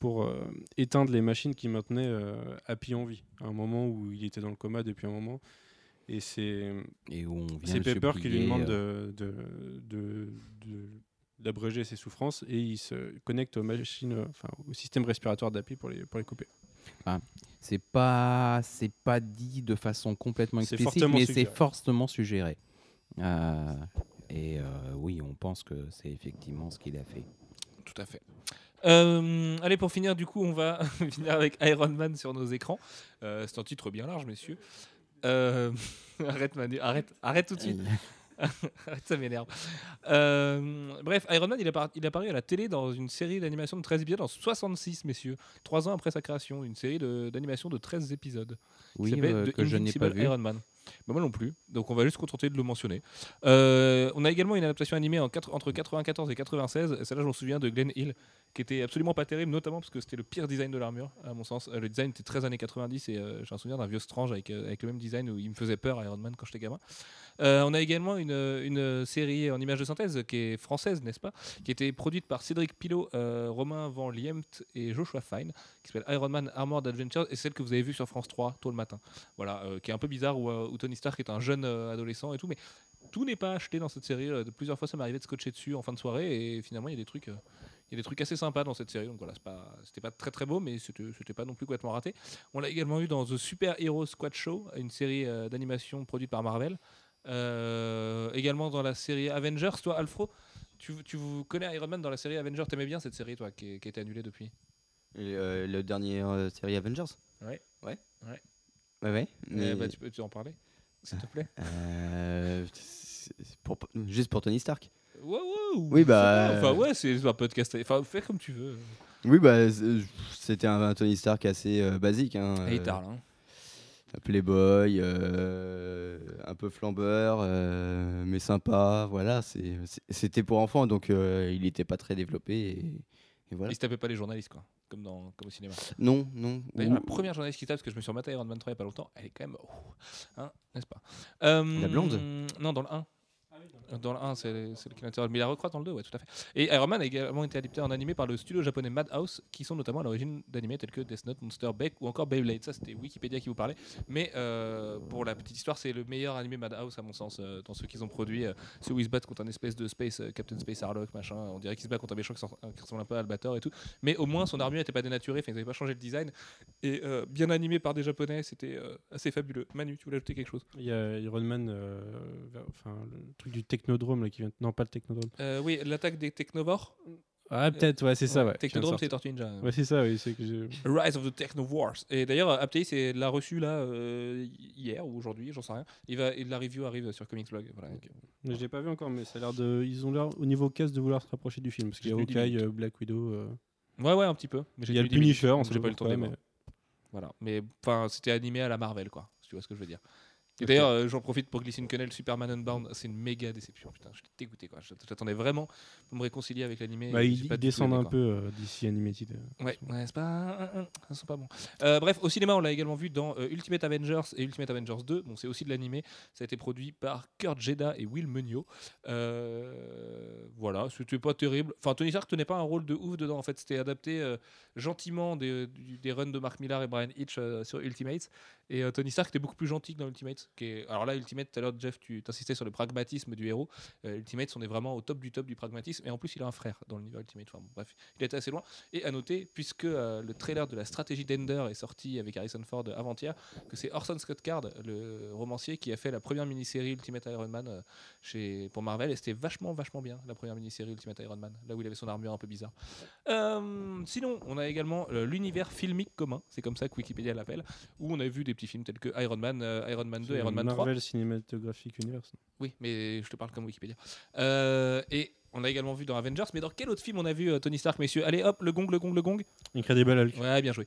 pour euh, éteindre les machines qui maintenaient euh, Happy en vie. À un moment où il était dans le coma depuis un moment, et c'est Pepper qui lui demande euh, de, de, de- d'abréger ses souffrances et il se connecte aux machines, enfin au système respiratoire d'Happy pour les pour les couper. C'est pas, c'est pas dit de façon complètement explicite, mais c'est fortement suggéré. Euh, et euh, oui, on pense que c'est effectivement ce qu'il a fait. Tout à fait. Euh, allez, pour finir, du coup, on va finir avec Iron Man sur nos écrans. Euh, c'est un titre bien large, messieurs. Euh, arrête, Manu, arrête, arrête tout de suite. Arrête, ça m'énerve. Bref, Iron Man, il, appara- il apparu à la télé dans une série d'animation de 13 épisodes en 66, messieurs. Trois ans après sa création, une série de- d'animation de, 13 épisodes. Oui, que je n'ai pas vu. Iron Man. Bah, moi non plus, donc on va juste contenter de le mentionner. Euh, on a également une adaptation animée en entre 94 et 96, et celle-là je m'en souviens de Glenn Hill, qui était absolument pas terrible, notamment parce que c'était le pire design de l'armure, à mon sens. Euh, le design était très années 90, et euh, j'ai un souvenir d'un vieux Strange avec, euh, avec le même design où il me faisait peur, Iron Man, quand j'étais gamin. On a également une, une série en images de synthèse qui est française, n'est-ce pas? Qui été produite par Cédric Pilot, Romain Van Liemt et Joshua Fine, qui s'appelle Iron Man Armored Adventures, et celle que vous avez vue sur France 3 tôt le matin. Voilà, euh, qui est un peu bizarre, où, euh, Tony Stark est un jeune euh, adolescent et tout, mais tout n'est pas acheté dans cette série. plusieurs fois, ça m'est arrivé de scotcher dessus en fin de soirée, et finalement, il y a des trucs. il y a des trucs assez sympas dans cette série, donc voilà, c'est pas- c'était pas très très beau, mais c'était c'était pas non plus complètement raté. On l'a également eu dans The Super Hero Squad Show, une série d'animation produite par Marvel. Également dans la série Avengers, toi, Alfro, tu, tu connais Iron Man dans la série Avengers T'aimais bien cette série, toi, qui, qui a été annulée depuis? Et, euh, le dernier euh, série Avengers Ouais. Ouais. Ouais. Ouais, ouais. Eh mais- bah, Tu peux tu en parler, s'il te plaît? Euh, pour, juste pour Tony Stark. Ouais, ouais. ou- Oui, bah, Enfin, ouais, c'est un podcast. Enfin, fais comme tu veux. Oui, bah, c'était un, Tony Stark assez euh, basique. Hein, Et euh, tarde, hein. Playboy, euh, un peu flambeur, mais sympa. Voilà, c'était pour enfants, donc il n'était pas très développé. Et, Et voilà. Il se tapait pas les journalistes, quoi, comme, dans, comme au cinéma. Non, non. D'ailleurs, la première journaliste qui tape, parce que je me suis rematé Iron Man 3 il y a pas longtemps, elle est quand même. oh, hein, n'est-ce pas? Euh, La blonde? Non, dans le 1. Dans le 1, c'est le l'intéresse. Mais il la recroît dans le 2, ouais, tout à fait. Et Iron Man a également été adapté en animé par le studio japonais Madhouse, qui sont notamment à l'origine d'animés tels que Death Note, Monster Beck ou encore Beyblade. Ça, c'était Wikipédia qui vous parlait. Mais euh, pour la petite histoire, c'est le meilleur animé Madhouse, à mon sens, euh, dans ceux qu'ils ont produits. Euh, ceux où ils se battent contre un espèce de space, euh, Captain Space Harlock, machin. On dirait qu'ils se battent contre un méchant qui, ressemble un peu à Albator et tout. Mais au moins, son armure n'était pas dénaturée, ils n'avaient pas changé le design. Et bien animé par des japonais, c'était assez fabuleux. Manu, tu voulais ajouter quelque chose? Il y a Iron Man, enfin le truc du Technodrome là qui vient. Non, pas le Technodrome. Euh, Oui, l'attaque des Technovores. Ah peut-être, ouais, c'est ça, ouais. Technodrome, c'est Tortue Ninja. Ouais, c'est ça, oui, que. Rise of the Techno Wars. Et d'ailleurs, Aptei, c'est l'a reçu là euh, hier ou aujourd'hui, j'en sais rien. Il va, et la review arrive sur Comics Blog. Voilà. Ok. Mais Je l'ai pas vu encore, mais ça a l'air de. Ils ont l'air au niveau cast de vouloir se rapprocher du film parce qu'il y a Hawkeye, euh, Black Widow. euh, Ouais, ouais, un petit peu. Mais Il y a le 10 minutes, Punisher, on sait pas le les mais. Voilà. Mais enfin, c'était animé à la Marvel, quoi. Si tu vois ce que je veux dire. D'ailleurs, euh, j'en profite pour glisser une quenelle. Superman Unbound, c'est une méga déception. Putain, je suis dégoûté, quoi. J'attendais vraiment pour me réconcilier avec l'animé. bah, ils, ils tout descendent un peu euh, d'ici Animated. euh. Ouais, ouais c'est pas. Ça sent pas bon. Euh, bref, au cinéma, on l'a également vu dans euh, Ultimate Avengers et Ultimate Avengers 2. Bon, c'est aussi de l'animé. Ça a été produit par Kurt Jeda et Will Meugniot. Euh, voilà, c'était pas terrible. Enfin, Tony Stark tenait pas un rôle de ouf dedans. En fait, c'était adapté gentiment des, des runs de Mark Millar et Brian Hitch sur Ultimates. Et euh, Tony Stark était beaucoup plus gentil que dans est- Alors là, Ultimate, tout à l'heure, Jeff, tu insistais sur le pragmatisme du héros. Euh, Ultimates, on est vraiment au top du top du pragmatisme. Et en plus, il a un frère dans l'univers Ultimate. Enfin, bon, bref, il était assez loin. Et à noter, puisque euh, le trailer de la stratégie d'Ender est sorti avec Harrison Ford avant-hier, que c'est Orson Scott Card, le romancier, qui a fait la première mini-série Ultimate Iron Man chez, pour Marvel. Et c'était vachement, vachement bien, la première mini-série Ultimate Iron Man, là où il avait son armure un peu bizarre. Sinon, on a également l'univers filmique commun, c'est comme ça que Wikipédia l'appelle, où on a vu des petits films tels que Iron Man, euh, Iron Man 2, C'est Iron Man 3. Marvel Cinematographic Universe. Oui, mais je te parle comme Wikipédia. Euh, et on a également vu dans Avengers, mais dans quel autre film on a vu euh, Tony Stark, messieurs? Allez, hop, le gong, le gong, le gong. Incredible Hulk. Ouais, bien joué.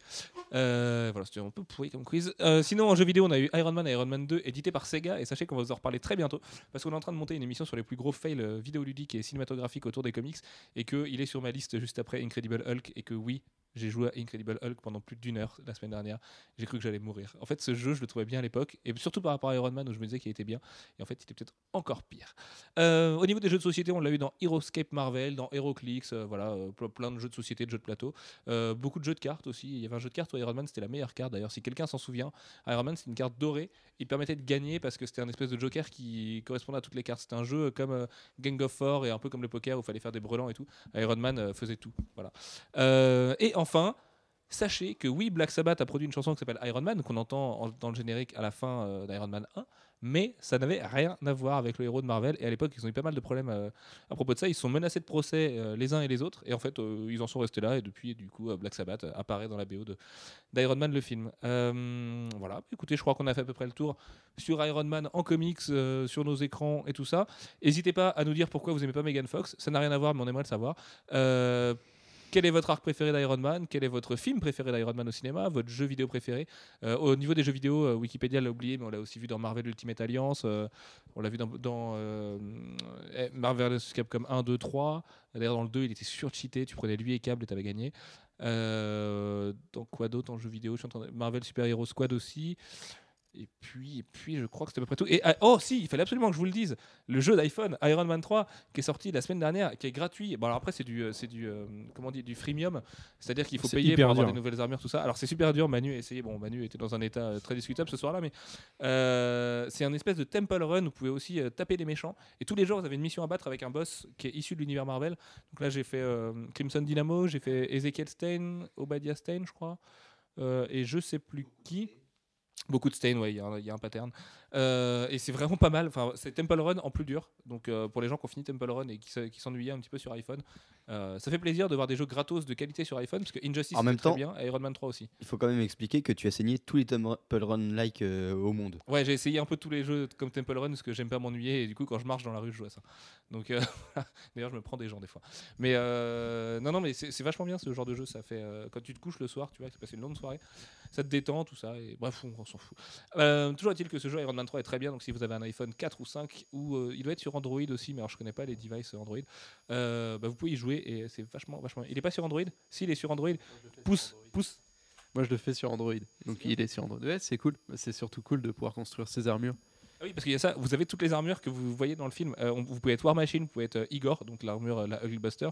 Euh, voilà, c'était un peu pourri comme quiz. Euh, sinon, en jeu vidéo, on a eu Iron Man et Iron Man 2 édité par Sega. Et sachez qu'on va vous en reparler très bientôt. Parce qu'on est en train de monter une émission sur les plus gros fails vidéoludiques et cinématographiques autour des comics. Et qu'il est sur ma liste juste après Incredible Hulk. Et que oui, j'ai joué à Incredible Hulk pendant plus d'une heure la semaine dernière. J'ai cru que j'allais mourir. En fait, ce jeu, je le trouvais bien à l'époque. Et surtout par rapport à Iron Man, où je me disais qu'il était bien. Et en fait, il était peut-être encore pire. Au niveau des jeux de société, on l'a eu dans Heroescape Marvel, dans HeroClix, euh, voilà, euh, ple- plein de jeux de société, de jeux de plateau. Euh, beaucoup de jeux de cartes aussi. Il y avait un jeu de cartes où Iron Man, c'était la meilleure carte. D'ailleurs, si quelqu'un s'en souvient, Iron Man, c'est une carte dorée. Il permettait de gagner parce que c'était un espèce de joker qui correspondait à toutes les cartes. C'était un jeu comme Gang of Four et un peu comme le poker où il fallait faire des brelans et tout. Iron Man faisait tout. Voilà. Et enfin. Sachez que oui, Black Sabbath a produit une chanson qui s'appelle Iron Man, qu'on entend en- dans le générique à la fin d'Iron Man 1, mais ça n'avait rien à voir avec le héros de Marvel. Et à l'époque, ils ont eu pas mal de problèmes euh, à propos de ça. Ils sont menacés de procès euh, les uns et les autres. Et en fait, euh, ils en sont restés là. Et depuis, du coup, Black Sabbath apparaît dans la BO d'Iron Man, le film. Voilà. Écoutez, je crois qu'on a fait à peu près le tour sur Iron Man en comics, sur nos écrans et tout ça. N'hésitez pas à nous dire pourquoi vous aimez pas Megan Fox. Ça n'a rien à voir, mais on aimerait le savoir. Quel est votre arc préféré d'Iron Man? Quel est votre film préféré d'Iron Man au cinéma? Votre jeu vidéo préféré? Euh, Au niveau des jeux vidéo, euh, Wikipédia l'a oublié, mais on l'a aussi vu dans Marvel Ultimate Alliance. euh, on l'a vu dans, eh, Marvel vs Capcom 1, 2, 3. D'ailleurs, dans le 2, il était surcheaté. Tu prenais lui et câble et t'avais gagné. Dans quoi d'autre en jeu vidéo? Je suis en train de- Marvel Super Hero Squad aussi. Et puis, et puis, je crois que c'était à peu près tout. Et ah, oh, si, il fallait absolument que je vous le dise. Le jeu d'iPhone Iron Man 3 qui est sorti la semaine dernière, qui est gratuit. Bon, alors après, c'est du, euh, c'est du, euh, comment on dit, du freemium. C'est-à-dire qu'il faut C'est payer pour avoir dur. des nouvelles armures, tout ça. Alors, c'est super dur. Manu a essayé. Bon, Manu était dans un état euh, très discutable ce soir-là, mais euh, c'est un espèce de Temple Run où vous pouvez aussi euh, taper les méchants. Et tous les jours, vous avez une mission à battre avec un boss qui est issu de l'univers Marvel. Donc là, j'ai fait Crimson Dynamo, j'ai fait Ezekiel Stein, Obadiah Stein, je crois, et je sais plus qui. Beaucoup de ouais, il y, a un- pattern. Euh, et c'est vraiment pas mal. Enfin, c'est Temple Run en plus dur. Donc euh, pour les gens qui ont fini Temple Run et qui s'ennuyaient un petit peu sur iPhone, euh, ça fait plaisir de voir des jeux gratos de qualité sur iPhone parce que Injustice En même très temps- bien, et Iron Man 3 aussi. Il faut quand même expliquer que tu as saigné tous les Temple Run-like euh, au monde. Ouais, j'ai essayé un peu tous les jeux comme Temple Run parce que j'aime pas m'ennuyer et du coup quand je marche dans la rue je joue à ça. Donc euh, d'ailleurs je me prends des gens des fois. Mais euh, non non mais c'est vachement bien ce genre de jeu. Ça fait quand tu te couches le soir, tu vois, que tu passes une longue soirée, ça te détend tout ça et bref on, on s'en fout. Toujours est-il que ce jeu Iron Man 3 est très bien, donc si vous avez un iPhone 4 ou 5, ou il doit être sur Android aussi, mais alors je connais pas les devices Android, bah, vous pouvez y jouer et c'est vachement, vachement. Il est pas sur Android? S'il est sur Android, pouce, pouce. Moi, je le fais sur Android. Donc, il est sur Android. Ouais, c'est cool. C'est surtout cool de pouvoir construire ses armures. Ah oui, parce qu'il y a ça, vous avez toutes les armures que vous voyez dans le film. Euh, on- vous pouvez être War Machine, vous pouvez être euh, Igor, donc l'armure, euh, la Ugly Buster.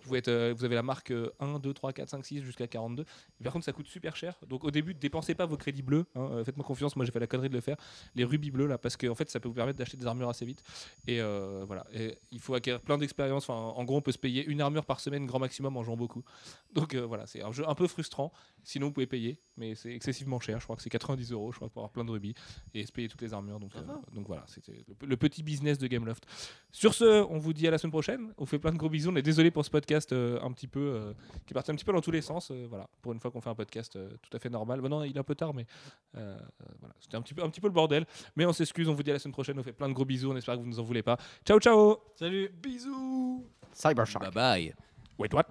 Vous, pouvez être, euh, vous avez la marque euh, 1, 2, 3, 4, 5, 6 jusqu'à 42. Et par contre, ça coûte super cher. Donc au début, dépensez pas vos crédits bleus. hein, euh, Faites-moi confiance, moi j'ai fait la connerie de le faire. Les rubis bleus, là, parce que en fait, ça peut vous permettre d'acheter des armures assez vite. Et euh, voilà. Et il faut acquérir plein d'expérience. Enfin, en gros, on peut se payer une armure par semaine, grand maximum, en jouant beaucoup. Donc euh, voilà, c'est un jeu un peu frustrant. Sinon, vous pouvez payer, mais c'est excessivement cher. Je crois que c'est 90 euros, je crois, pour avoir plein de rubis et se payer toutes les armures. Donc, euh, donc voilà, c'était le, le petit business de Gameloft. Sur ce, on vous dit à la semaine prochaine. On fait plein de gros bisous. On est désolé pour ce podcast euh, un petit peu euh, qui est parti un petit peu dans tous les sens. euh, voilà, pour une fois qu'on fait un podcast euh, tout à fait normal. Bon, non, il est un peu tard, mais voilà, c'était un petit peu un petit peu le bordel. Mais on s'excuse. On vous dit à la semaine prochaine. On fait plein de gros bisous. On espère que vous nous en voulez pas. Ciao, ciao. Salut, bisous Cybershark. Bye bye. Wait what?